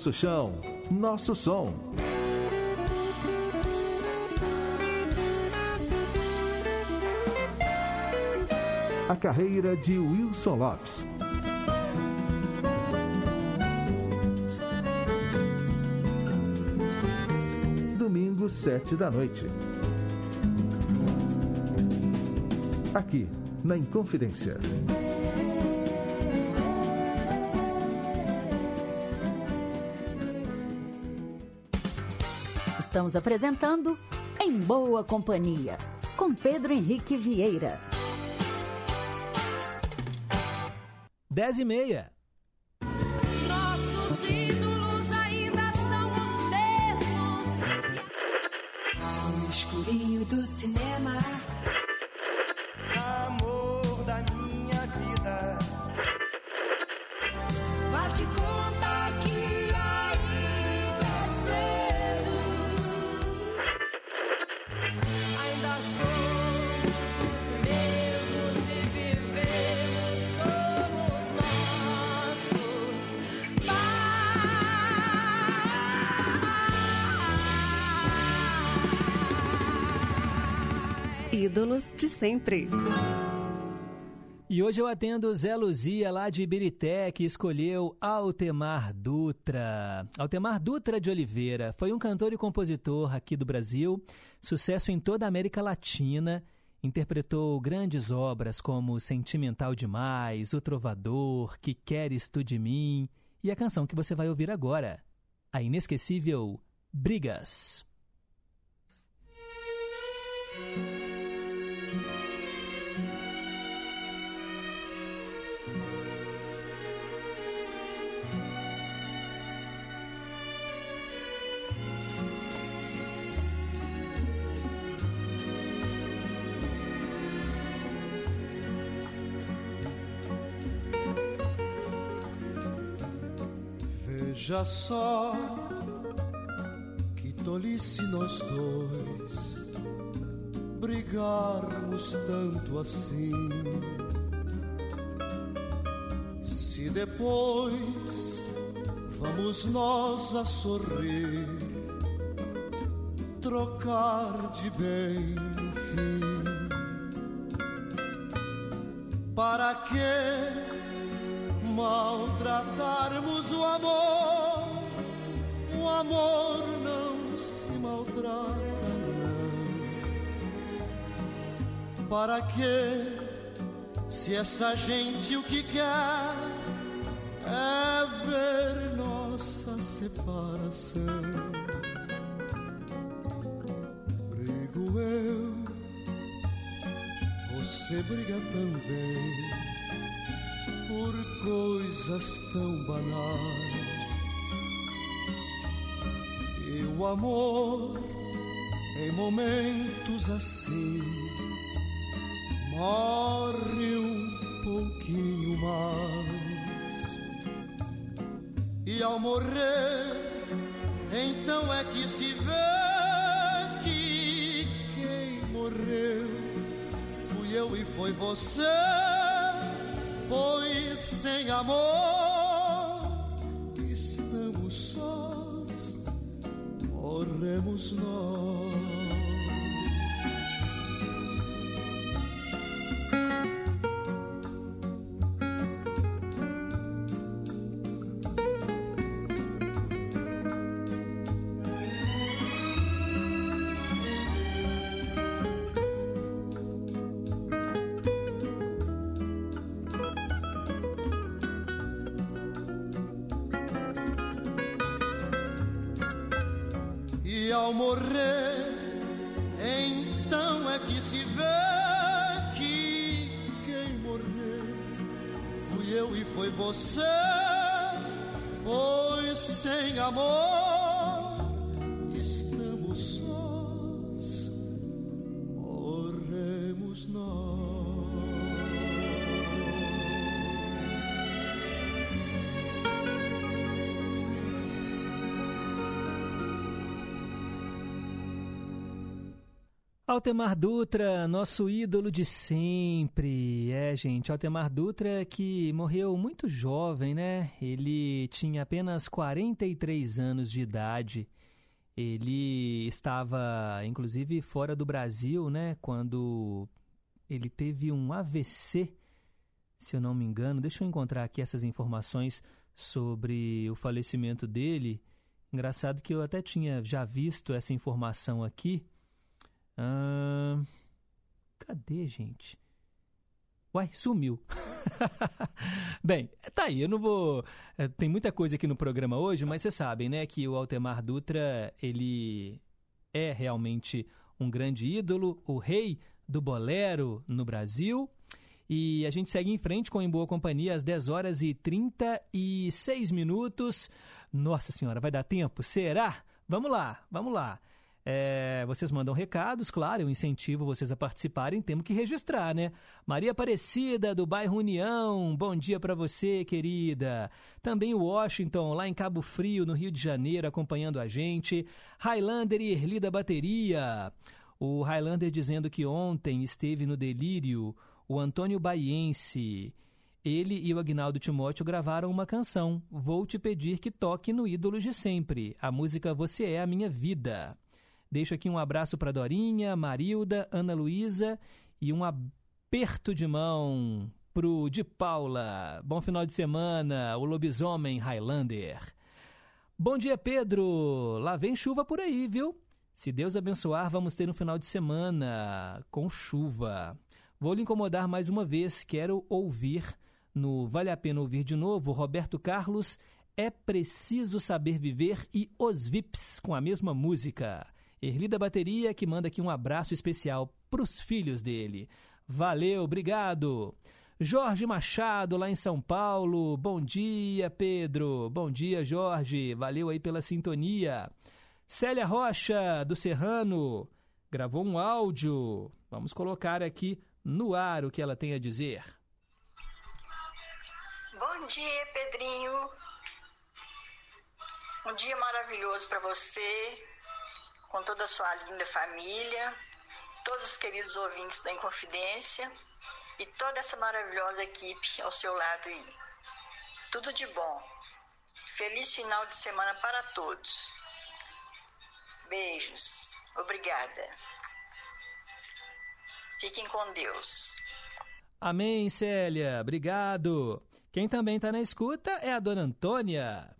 Nosso chão, nosso som. A carreira de Wilson Lopes. Domingo, sete da noite. Aqui, na Inconfidência. Estamos apresentando Em Boa Companhia, com Pedro Henrique Vieira. 10 e meia. Nossos ídolos ainda são os mesmos. No escurinho do cinema. De sempre. E hoje eu atendo Zé Luzia, lá de Ibirité, que escolheu Altemar Dutra. Altemar Dutra de Oliveira foi um cantor e compositor aqui do Brasil, sucesso em toda a América Latina. Interpretou grandes obras como Sentimental Demais, O Trovador, Que Queres Tu de Mim e a canção que você vai ouvir agora, a inesquecível Brigas. Veja só que tolice nós dois brigarmos tanto assim. Se depois vamos nós a sorrir, trocar de bem no fim. Para que maltratarmos o amor. Amor não se maltrata, não. Para que, se essa gente o que quer é ver nossa separação? Brigo eu, você briga também por coisas tão banais. O amor, em momentos assim, morre um pouquinho mais. E ao morrer, então é que se vê que quem morreu fui eu e foi você pois sem amor no Altemar Dutra, nosso ídolo de sempre. É, gente, Altemar Dutra que morreu muito jovem, né? Ele tinha apenas 43 anos de idade. Ele estava, inclusive, fora do Brasil, né? Quando ele teve um AVC, se eu não me engano. Deixa eu encontrar aqui essas informações sobre o falecimento dele. Engraçado que eu até tinha já visto essa informação aqui cadê, gente? Uai, sumiu. Bem, tá aí, eu não vou. Eh, tem muita coisa aqui no programa hoje, mas vocês sabem, né, que o Altemar Dutra, ele é realmente um grande ídolo, o rei do bolero no Brasil. E a gente segue em frente com Em Boa Companhia às 10 horas e 36 minutos. Nossa Senhora, vai dar tempo? Será? Vamos lá, vamos lá. É, vocês mandam recados, claro, eu incentivo vocês a participarem, temos que registrar, né? Maria Aparecida, do bairro União, bom dia para você, querida. Também o Washington, lá em Cabo Frio, no Rio de Janeiro, acompanhando a gente. Highlander e Erli da Bateria. O Highlander dizendo que ontem esteve no delírio o Antônio Baiense. Ele e o Agnaldo Timóteo gravaram uma canção, Vou Te Pedir que Toque no Ídolos de Sempre, a música Você é a Minha Vida. Deixo aqui um abraço para Dorinha, Marilda, Ana Luísa e um aperto de mão pro de Paula. Bom final de semana, o lobisomem Highlander. Bom dia, Pedro. Lá vem chuva por aí, viu? Se Deus abençoar, vamos ter um final de semana com chuva. Vou lhe incomodar mais uma vez. Quero ouvir no Vale a Pena Ouvir de Novo, Roberto Carlos, É Preciso Saber Viver e Os Vips com a mesma música. Erli da Bateria, que manda aqui um abraço especial para os filhos dele. Valeu, obrigado. Jorge Machado, lá em São Paulo. Bom dia, Pedro. Bom dia, Jorge. Valeu aí pela sintonia. Célia Rocha, do Serrano, gravou um áudio. Vamos colocar aqui no ar o que ela tem a dizer. Bom dia, Pedrinho. Um dia maravilhoso para você com toda a sua linda família, todos os queridos ouvintes da Inconfidência e toda essa maravilhosa equipe ao seu lado aí. Tudo de bom. Feliz final de semana para todos. Beijos. Obrigada. Fiquem com Deus. Amém, Célia. Obrigado. Quem também está na escuta é a dona Antônia.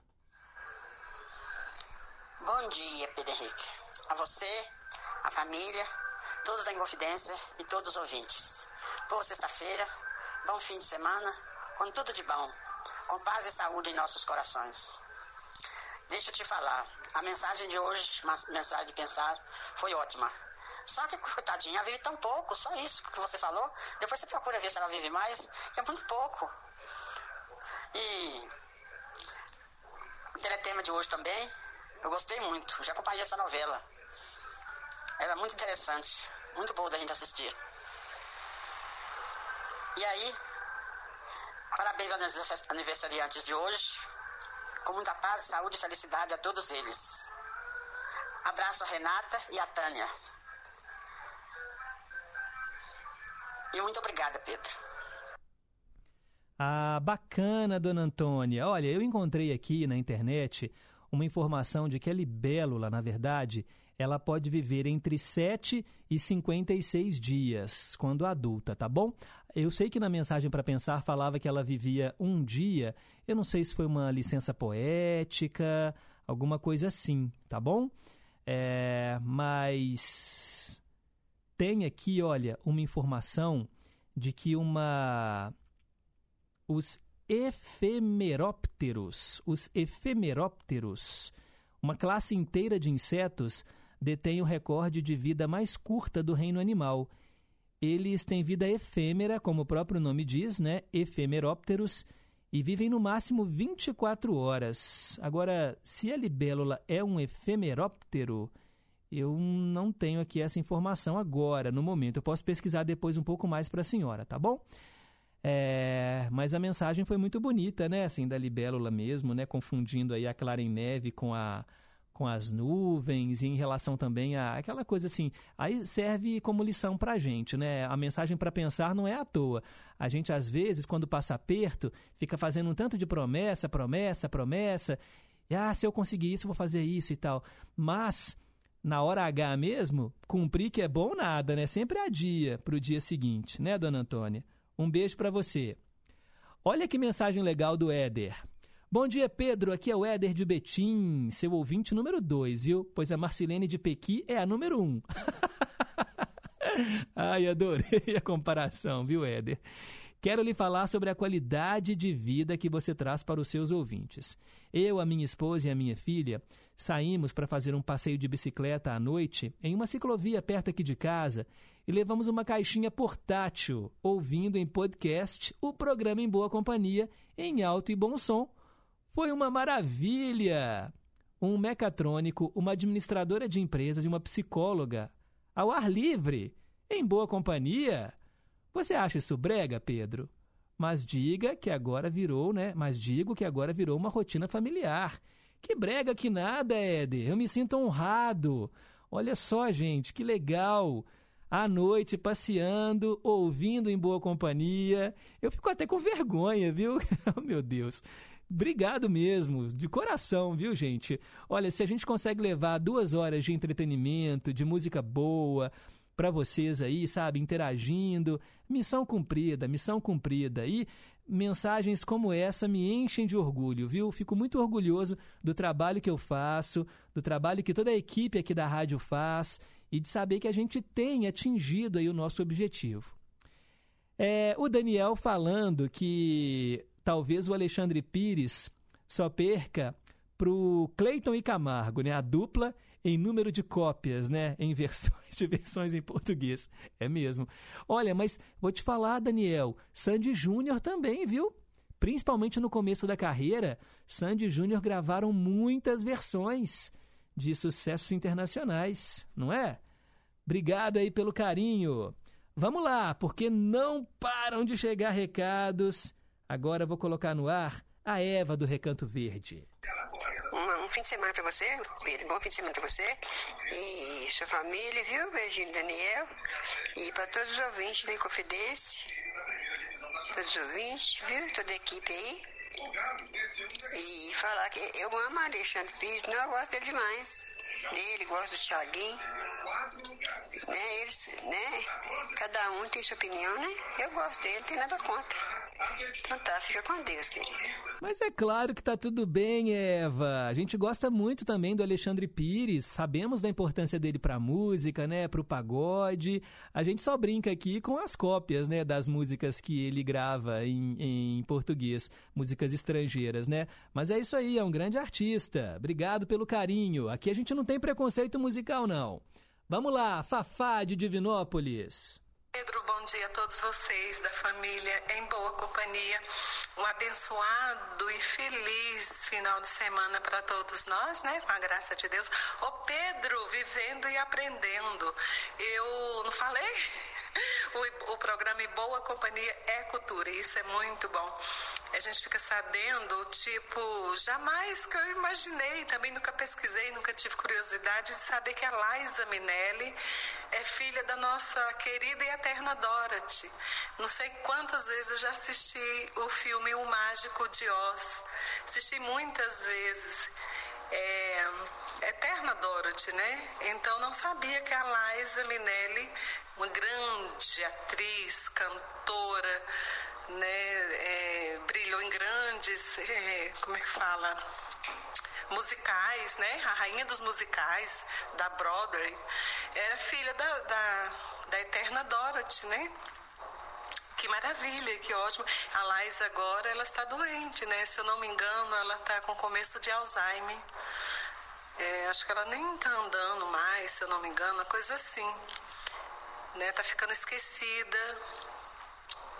Bom dia, Pedro Henrique a você, a família, todos da Inconfidência e todos os ouvintes. Boa sexta-feira, bom fim de semana, com tudo de bom, com paz e saúde em nossos corações. Deixa eu te falar, a mensagem de hoje, uma mensagem de pensar, foi ótima. Só que, coitadinha, vive tão pouco, só isso que você falou. Depois você procura ver se ela vive mais, que é muito pouco. E o teletema de hoje também, eu gostei muito, já acompanhei essa novela. Era muito interessante, muito bom da gente assistir. E aí, parabéns aos aniversariantes de hoje, com muita paz, saúde e felicidade a todos eles. Abraço a Renata e a Tânia. E muito obrigada, Pedro. Ah, bacana, dona Antônia. Olha, eu encontrei aqui na internet uma informação de que a libélula, na verdade, ela pode viver entre 7 e 56 dias quando adulta, tá bom? Eu sei que na mensagem para pensar falava que ela vivia um dia. Eu não sei se foi uma licença poética, alguma coisa assim, tá bom? É, mas tem aqui, olha, uma informação de que uma os efemerópteros, os efemerópteros, uma classe inteira de insetos detém o recorde de vida mais curta do reino animal. Eles têm vida efêmera, como o próprio nome diz, né? Efemerópteros, e vivem no máximo 24 horas. Agora, se a libélula é um efemeróptero, eu não tenho aqui essa informação agora, no momento. Eu posso pesquisar depois um pouco mais para a senhora, tá bom? É, mas a mensagem foi muito bonita, né? Assim, da libélula mesmo, né? Confundindo aí a clara em neve com a com as nuvens e em relação também a aquela coisa assim. Aí serve como lição para a gente, né? A mensagem para pensar não é à toa. A gente, às vezes, quando passa aperto, fica fazendo um tanto de promessa, promessa, promessa. E, ah, se eu conseguir isso, vou fazer isso e tal. Mas, na hora H mesmo, cumprir que é bom nada, né? Sempre adia para o dia seguinte, né, dona Antônia? Um beijo para você. Olha que mensagem legal do Éder. Bom dia, Pedro. Aqui é o Éder de Betim, seu ouvinte número 2, viu? Pois a Marcilene de Pequi é a número 1. Um. Ai, adorei a comparação, viu, Éder? Quero lhe falar sobre a qualidade de vida que você traz para os seus ouvintes. Eu, a minha esposa e a minha filha saímos para fazer um passeio de bicicleta à noite em uma ciclovia perto aqui de casa e levamos uma caixinha portátil, ouvindo em podcast o programa Em Boa Companhia, em alto e bom som. Foi uma maravilha! Um mecatrônico, uma administradora de empresas e uma psicóloga ao ar livre, em boa companhia. Você acha isso brega, Pedro? Mas diga que agora virou, né? Mas digo que agora virou uma rotina familiar. Que brega que nada, Éder. Eu me sinto honrado. Olha só, gente, que legal. À noite, passeando, ouvindo em boa companhia. Eu fico até com vergonha, viu? oh, meu Deus. Obrigado mesmo, de coração, viu, gente? Olha, se a gente consegue levar duas horas de entretenimento, de música boa, para vocês aí, sabe, interagindo, missão cumprida, missão cumprida. E mensagens como essa me enchem de orgulho, viu? Fico muito orgulhoso do trabalho que eu faço, do trabalho que toda a equipe aqui da rádio faz e de saber que a gente tem atingido aí o nosso objetivo. É, o Daniel falando que talvez o Alexandre Pires só perca para o Cleiton e Camargo, né? A dupla em número de cópias, né? Em versões de versões em português. É mesmo. Olha, mas vou te falar, Daniel, Sandy Júnior também, viu? Principalmente no começo da carreira, Sandy Júnior gravaram muitas versões de sucessos internacionais, não é? Obrigado aí pelo carinho. Vamos lá, porque não param de chegar recados Agora vou colocar no ar a Eva do Recanto Verde. Um, um fim de semana para você, Pedro. Bom fim de semana para você e sua família, viu? Beijinho, Daniel. E para todos os ouvintes da Inconfidência, todos os ouvintes, viu? Toda a equipe aí. E falar que eu amo Alexandre Pires, não, eu gosto dele demais. Dele, gosto do Thiaguinho. Né, eles, né? Cada um tem sua opinião, né? Eu gosto dele, tem nada contra. Então tá, fica com Deus, querida. Mas é claro que tá tudo bem, Eva. A gente gosta muito também do Alexandre Pires, sabemos da importância dele pra música, né, pro pagode. A gente só brinca aqui com as cópias, né, das músicas que ele grava em, em português, músicas estrangeiras, né? Mas é isso aí, é um grande artista. Obrigado pelo carinho. Aqui a gente não tem preconceito musical, não. Vamos lá, Fafá de Divinópolis. Pedro, bom dia a todos vocês da família em boa companhia. Um abençoado e feliz final de semana para todos nós, né? Com a graça de Deus. Ô Pedro, vivendo e aprendendo. Eu não falei? O, o programa Em Boa Companhia é cultura, e isso é muito bom a gente fica sabendo, tipo, jamais que eu imaginei, também nunca pesquisei, nunca tive curiosidade de saber que a Liza Minelli é filha da nossa querida e eterna Dorothy. Não sei quantas vezes eu já assisti o filme O Mágico de Oz. Assisti muitas vezes. É, eterna Dorothy, né? Então não sabia que a Liza Minelli, uma grande atriz, cantora, né, é, brilhou em grandes, é, como é que fala? Musicais, né? A rainha dos musicais da Broadway era filha da, da, da eterna Dorothy, né? Que maravilha, que ótimo. A Liza agora, ela está doente, né? Se eu não me engano, ela está com começo de Alzheimer. É, acho que ela nem está andando mais, se eu não me engano, uma coisa assim. Né? Tá ficando esquecida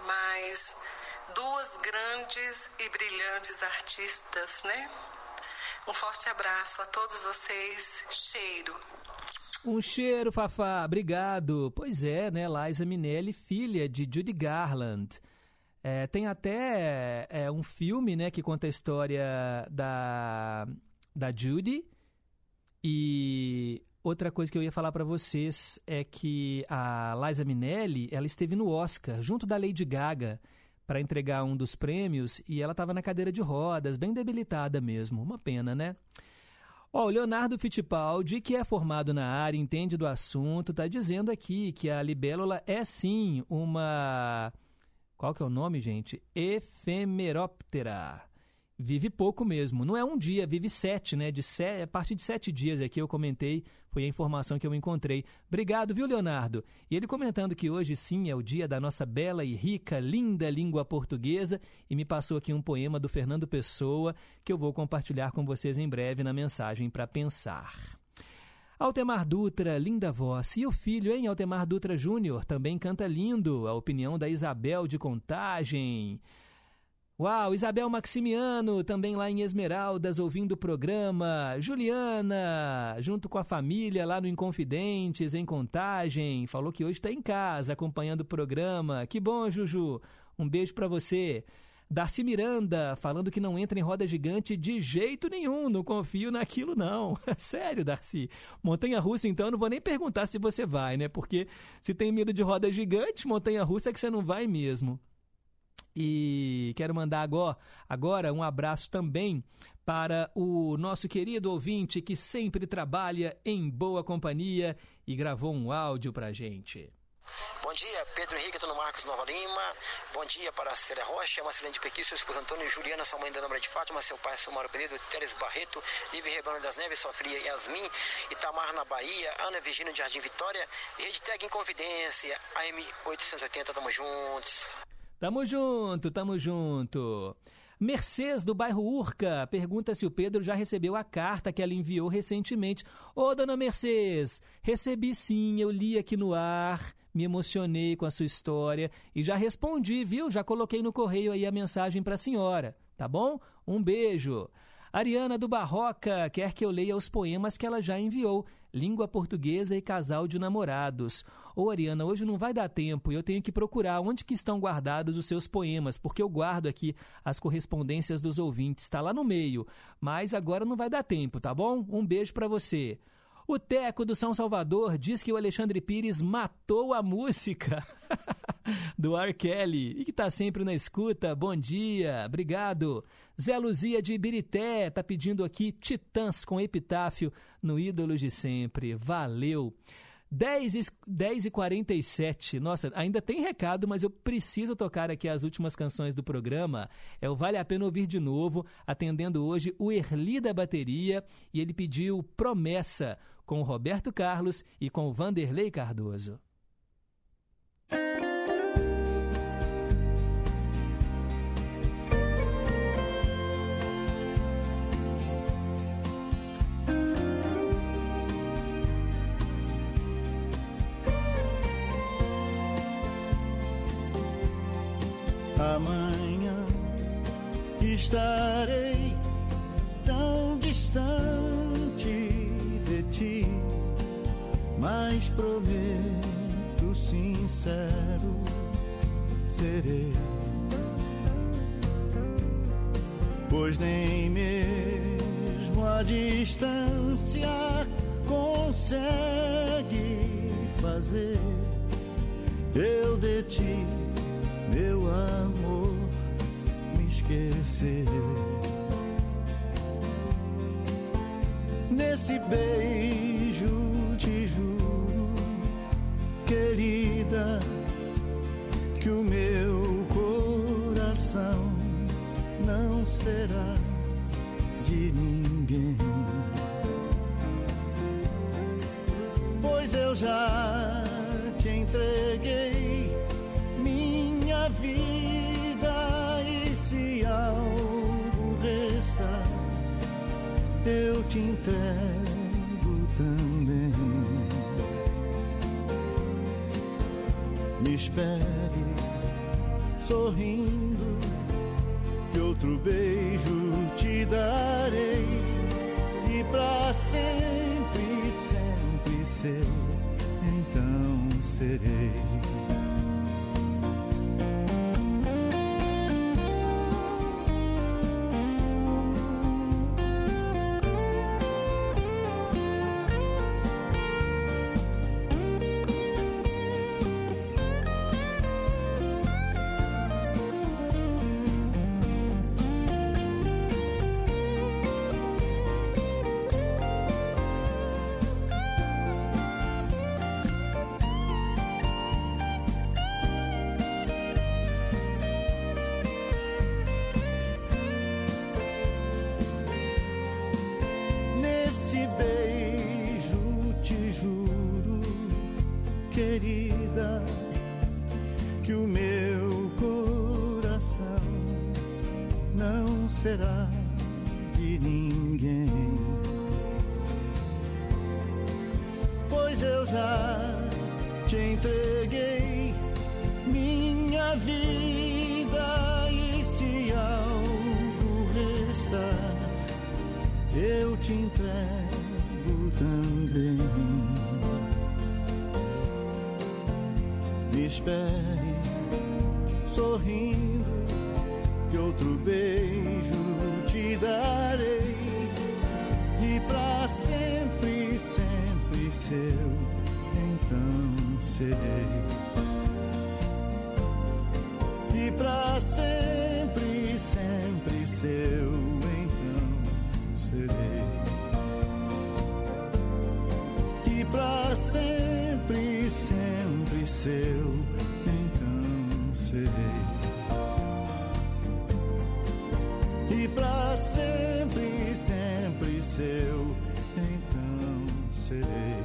mas duas grandes e brilhantes artistas, né? Um forte abraço a todos vocês. Cheiro. Um cheiro, Fafá. Obrigado. Pois é, né? Liza Minelli, filha de Judy Garland. É, tem até é, um filme, né, que conta a história da, da Judy E outra coisa que eu ia falar para vocês é que a Liza Minnelli, ela esteve no Oscar junto da Lady Gaga para entregar um dos prêmios e ela estava na cadeira de rodas, bem debilitada mesmo. Uma pena, né? Ó, o Leonardo Fittipaldi, que é formado na área, entende do assunto, está dizendo aqui que a libélula é sim uma. Qual que é o nome, gente? Efemeróptera. Vive pouco mesmo. Não é um dia, vive sete, né? De sete, a partir de sete dias aqui eu comentei, foi a informação que eu encontrei. Obrigado, viu, Leonardo? E ele comentando que hoje sim é o dia da nossa bela e rica, linda língua portuguesa e me passou aqui um poema do Fernando Pessoa que eu vou compartilhar com vocês em breve na mensagem para pensar. Altemar Dutra, linda voz. E o filho, hein? Altemar Dutra Júnior, também canta lindo. A opinião da Isabel de Contagem. Uau, Isabel Maximiano, também lá em Esmeraldas, ouvindo o programa. Juliana, junto com a família lá no Inconfidentes, em Contagem, falou que hoje está em casa acompanhando o programa. Que bom, Juju. Um beijo para você. Darcy Miranda, falando que não entra em roda gigante de jeito nenhum, não confio naquilo não. Sério, Darcy. Montanha russa, então, não vou nem perguntar se você vai, né? Porque se tem medo de roda gigante, montanha russa é que você não vai mesmo. E quero mandar agora, agora um abraço também para o nosso querido ouvinte que sempre trabalha em boa companhia e gravou um áudio para gente. Bom dia, Pedro Henrique, Antônio Marcos Nova Lima. Bom dia para a Célia Rocha, Marcelene de Pequi, seu esposo Antônio, Juliana, sua mãe Dona de Fátima, seu pai São Mário Penedo, Teres Barreto, Livre Rebano das Neves, sua filha Yasmin, Itamar na Bahia, Ana Virgínia de Jardim Vitória e Redtag em Confidência, AM 880, tamo juntos. Tamo junto, tamo junto. Mercedes, do bairro Urca, pergunta se o Pedro já recebeu a carta que ela enviou recentemente. Ô, dona Mercedes, recebi sim, eu li aqui no ar, me emocionei com a sua história e já respondi, viu? Já coloquei no correio aí a mensagem para a senhora, tá bom? Um beijo. Ariana do Barroca quer que eu leia os poemas que ela já enviou. Língua Portuguesa e Casal de Namorados. Ô Ariana, hoje não vai dar tempo e eu tenho que procurar onde que estão guardados os seus poemas, porque eu guardo aqui as correspondências dos ouvintes, está lá no meio. Mas agora não vai dar tempo, tá bom? Um beijo para você. O Teco do São Salvador diz que o Alexandre Pires matou a música do R. Kelly e que está sempre na escuta. Bom dia, obrigado. Zé Luzia de Ibirité está pedindo aqui Titãs com epitáfio no Ídolos de Sempre. Valeu. 10 e, 10 e 47. Nossa, ainda tem recado, mas eu preciso tocar aqui as últimas canções do programa. É o Vale a Pena Ouvir de Novo, atendendo hoje o Erli da Bateria. E ele pediu Promessa com o Roberto Carlos e com o Vanderlei Cardoso. Amanhã estarei tão distante de ti, mas prometo sincero serei. Pois nem mesmo a distância consegue fazer eu de ti meu amor, me esquecer. Nesse beijo te juro, querida, que o meu coração não será de ninguém. Pois eu já te entreguei vida e se algo resta, eu te entrego também. Me espere sorrindo, que outro beijo te darei e pra sempre, sempre ser, então serei. Eu te entrego também. Me espere sorrindo que outro beijo te darei e para sempre, sempre seu, então serei. E para sempre, sempre seu, serei. E para sempre, sempre seu, então serei. e para sempre, sempre seu, então serei.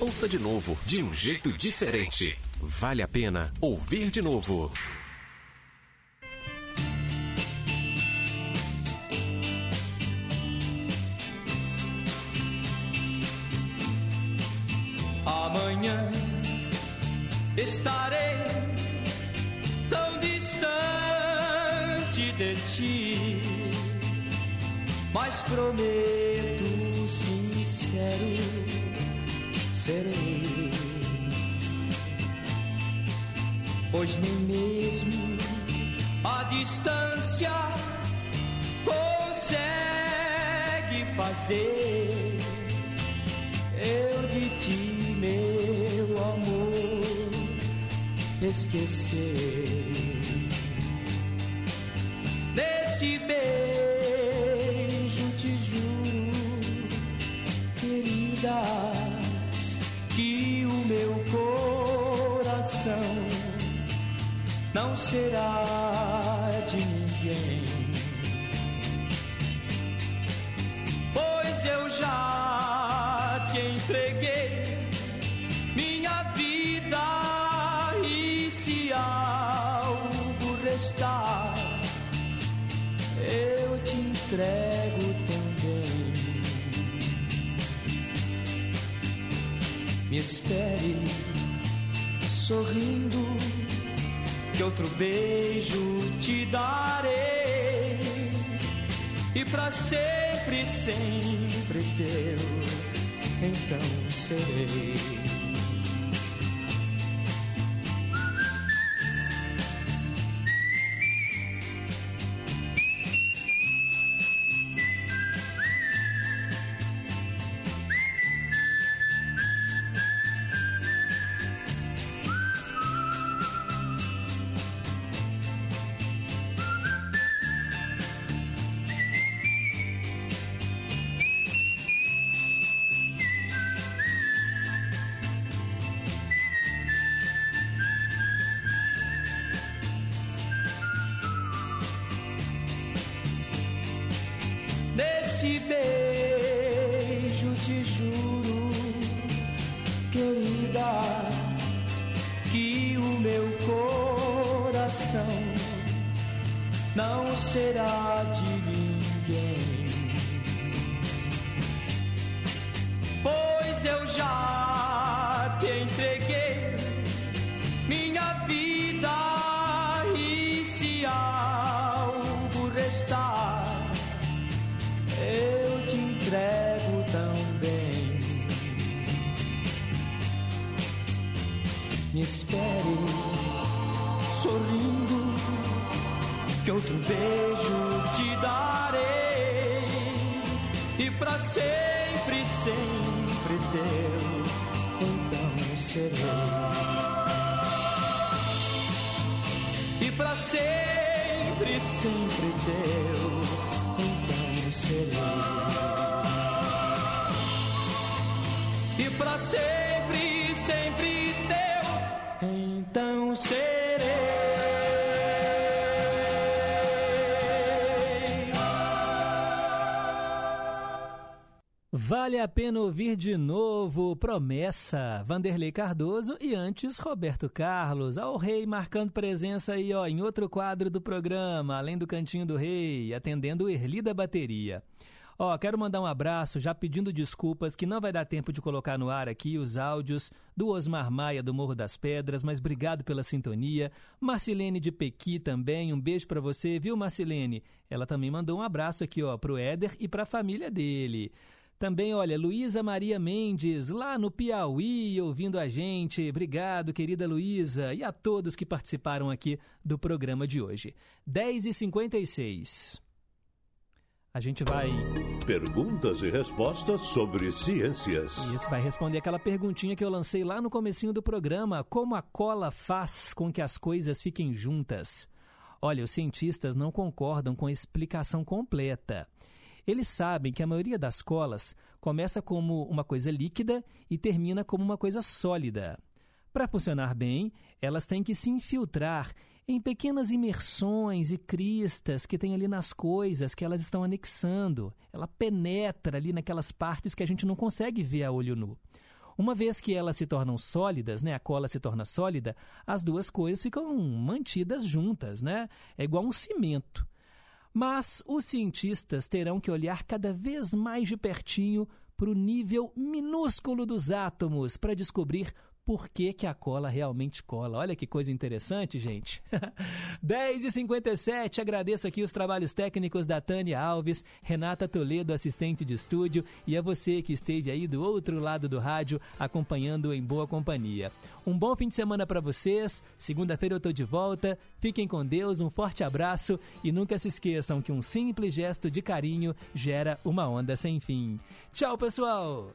Ouça de novo, de um jeito diferente. Vale a pena ouvir de novo. Amanhã estarei tão distante de ti, mas prometo sincero serei, pois nem mesmo a distância consegue fazer eu de ti, meu amor, esquecer. Desse beijo te juro, querida, não será de ninguém. Pois eu já te entreguei minha vida e se algo restar, eu te entrego também. Me espere sorrindo, outro beijo te darei e para sempre, sempre teu, então serei. Querida, que o meu coração não será de ninguém. Pois eu já Espere sorrindo, que outro beijo te darei e para sempre, sempre teu, então serei. E para sempre, sempre teu, então serei. E para sempre, sempre Vale a pena ouvir de novo Promessa, Vanderlei Cardoso e antes Roberto Carlos, ao rei marcando presença aí ó, em outro quadro do programa, além do Cantinho do Rei, atendendo o Erli da Bateria. Ó, quero mandar um abraço, já pedindo desculpas, que não vai dar tempo de colocar no ar aqui os áudios do Osmar Maia do Morro das Pedras, mas obrigado pela sintonia. Marcilene de Pequi também, um beijo para você, viu, Marcilene? Ela também mandou um abraço aqui, ó, pro Éder e pra família dele. Também, olha, Luísa Maria Mendes, lá no Piauí, ouvindo a gente. Obrigado, querida Luísa, e a todos que participaram aqui do programa de hoje. 10h56. A gente vai. Perguntas e respostas sobre ciências. Isso, vai responder aquela perguntinha que eu lancei lá no comecinho do programa. Como a cola faz com que as coisas fiquem juntas? Olha, os cientistas não concordam com a explicação completa. Eles sabem que a maioria das colas começa como uma coisa líquida e termina como uma coisa sólida. Para funcionar bem, elas têm que se infiltrar em pequenas imersões e cristas que tem ali nas coisas que elas estão anexando. Ela penetra ali naquelas partes que a gente não consegue ver a olho nu. Uma vez que elas se tornam sólidas, né, a cola se torna sólida, as duas coisas ficam mantidas juntas, né? É igual um cimento. Mas os cientistas terão que olhar cada vez mais de pertinho para o nível minúsculo dos átomos para descobrir por que, que a cola realmente cola. Olha que coisa interessante, gente. 10h57, agradeço aqui os trabalhos técnicos da Tânia Alves, Renata Toledo, assistente de estúdio, e a você que esteve aí do outro lado do rádio acompanhando em boa companhia. Um bom fim de semana para vocês. Segunda-feira eu tô de volta. Fiquem com Deus, um forte abraço e nunca se esqueçam que um simples gesto de carinho gera uma onda sem fim. Tchau, pessoal!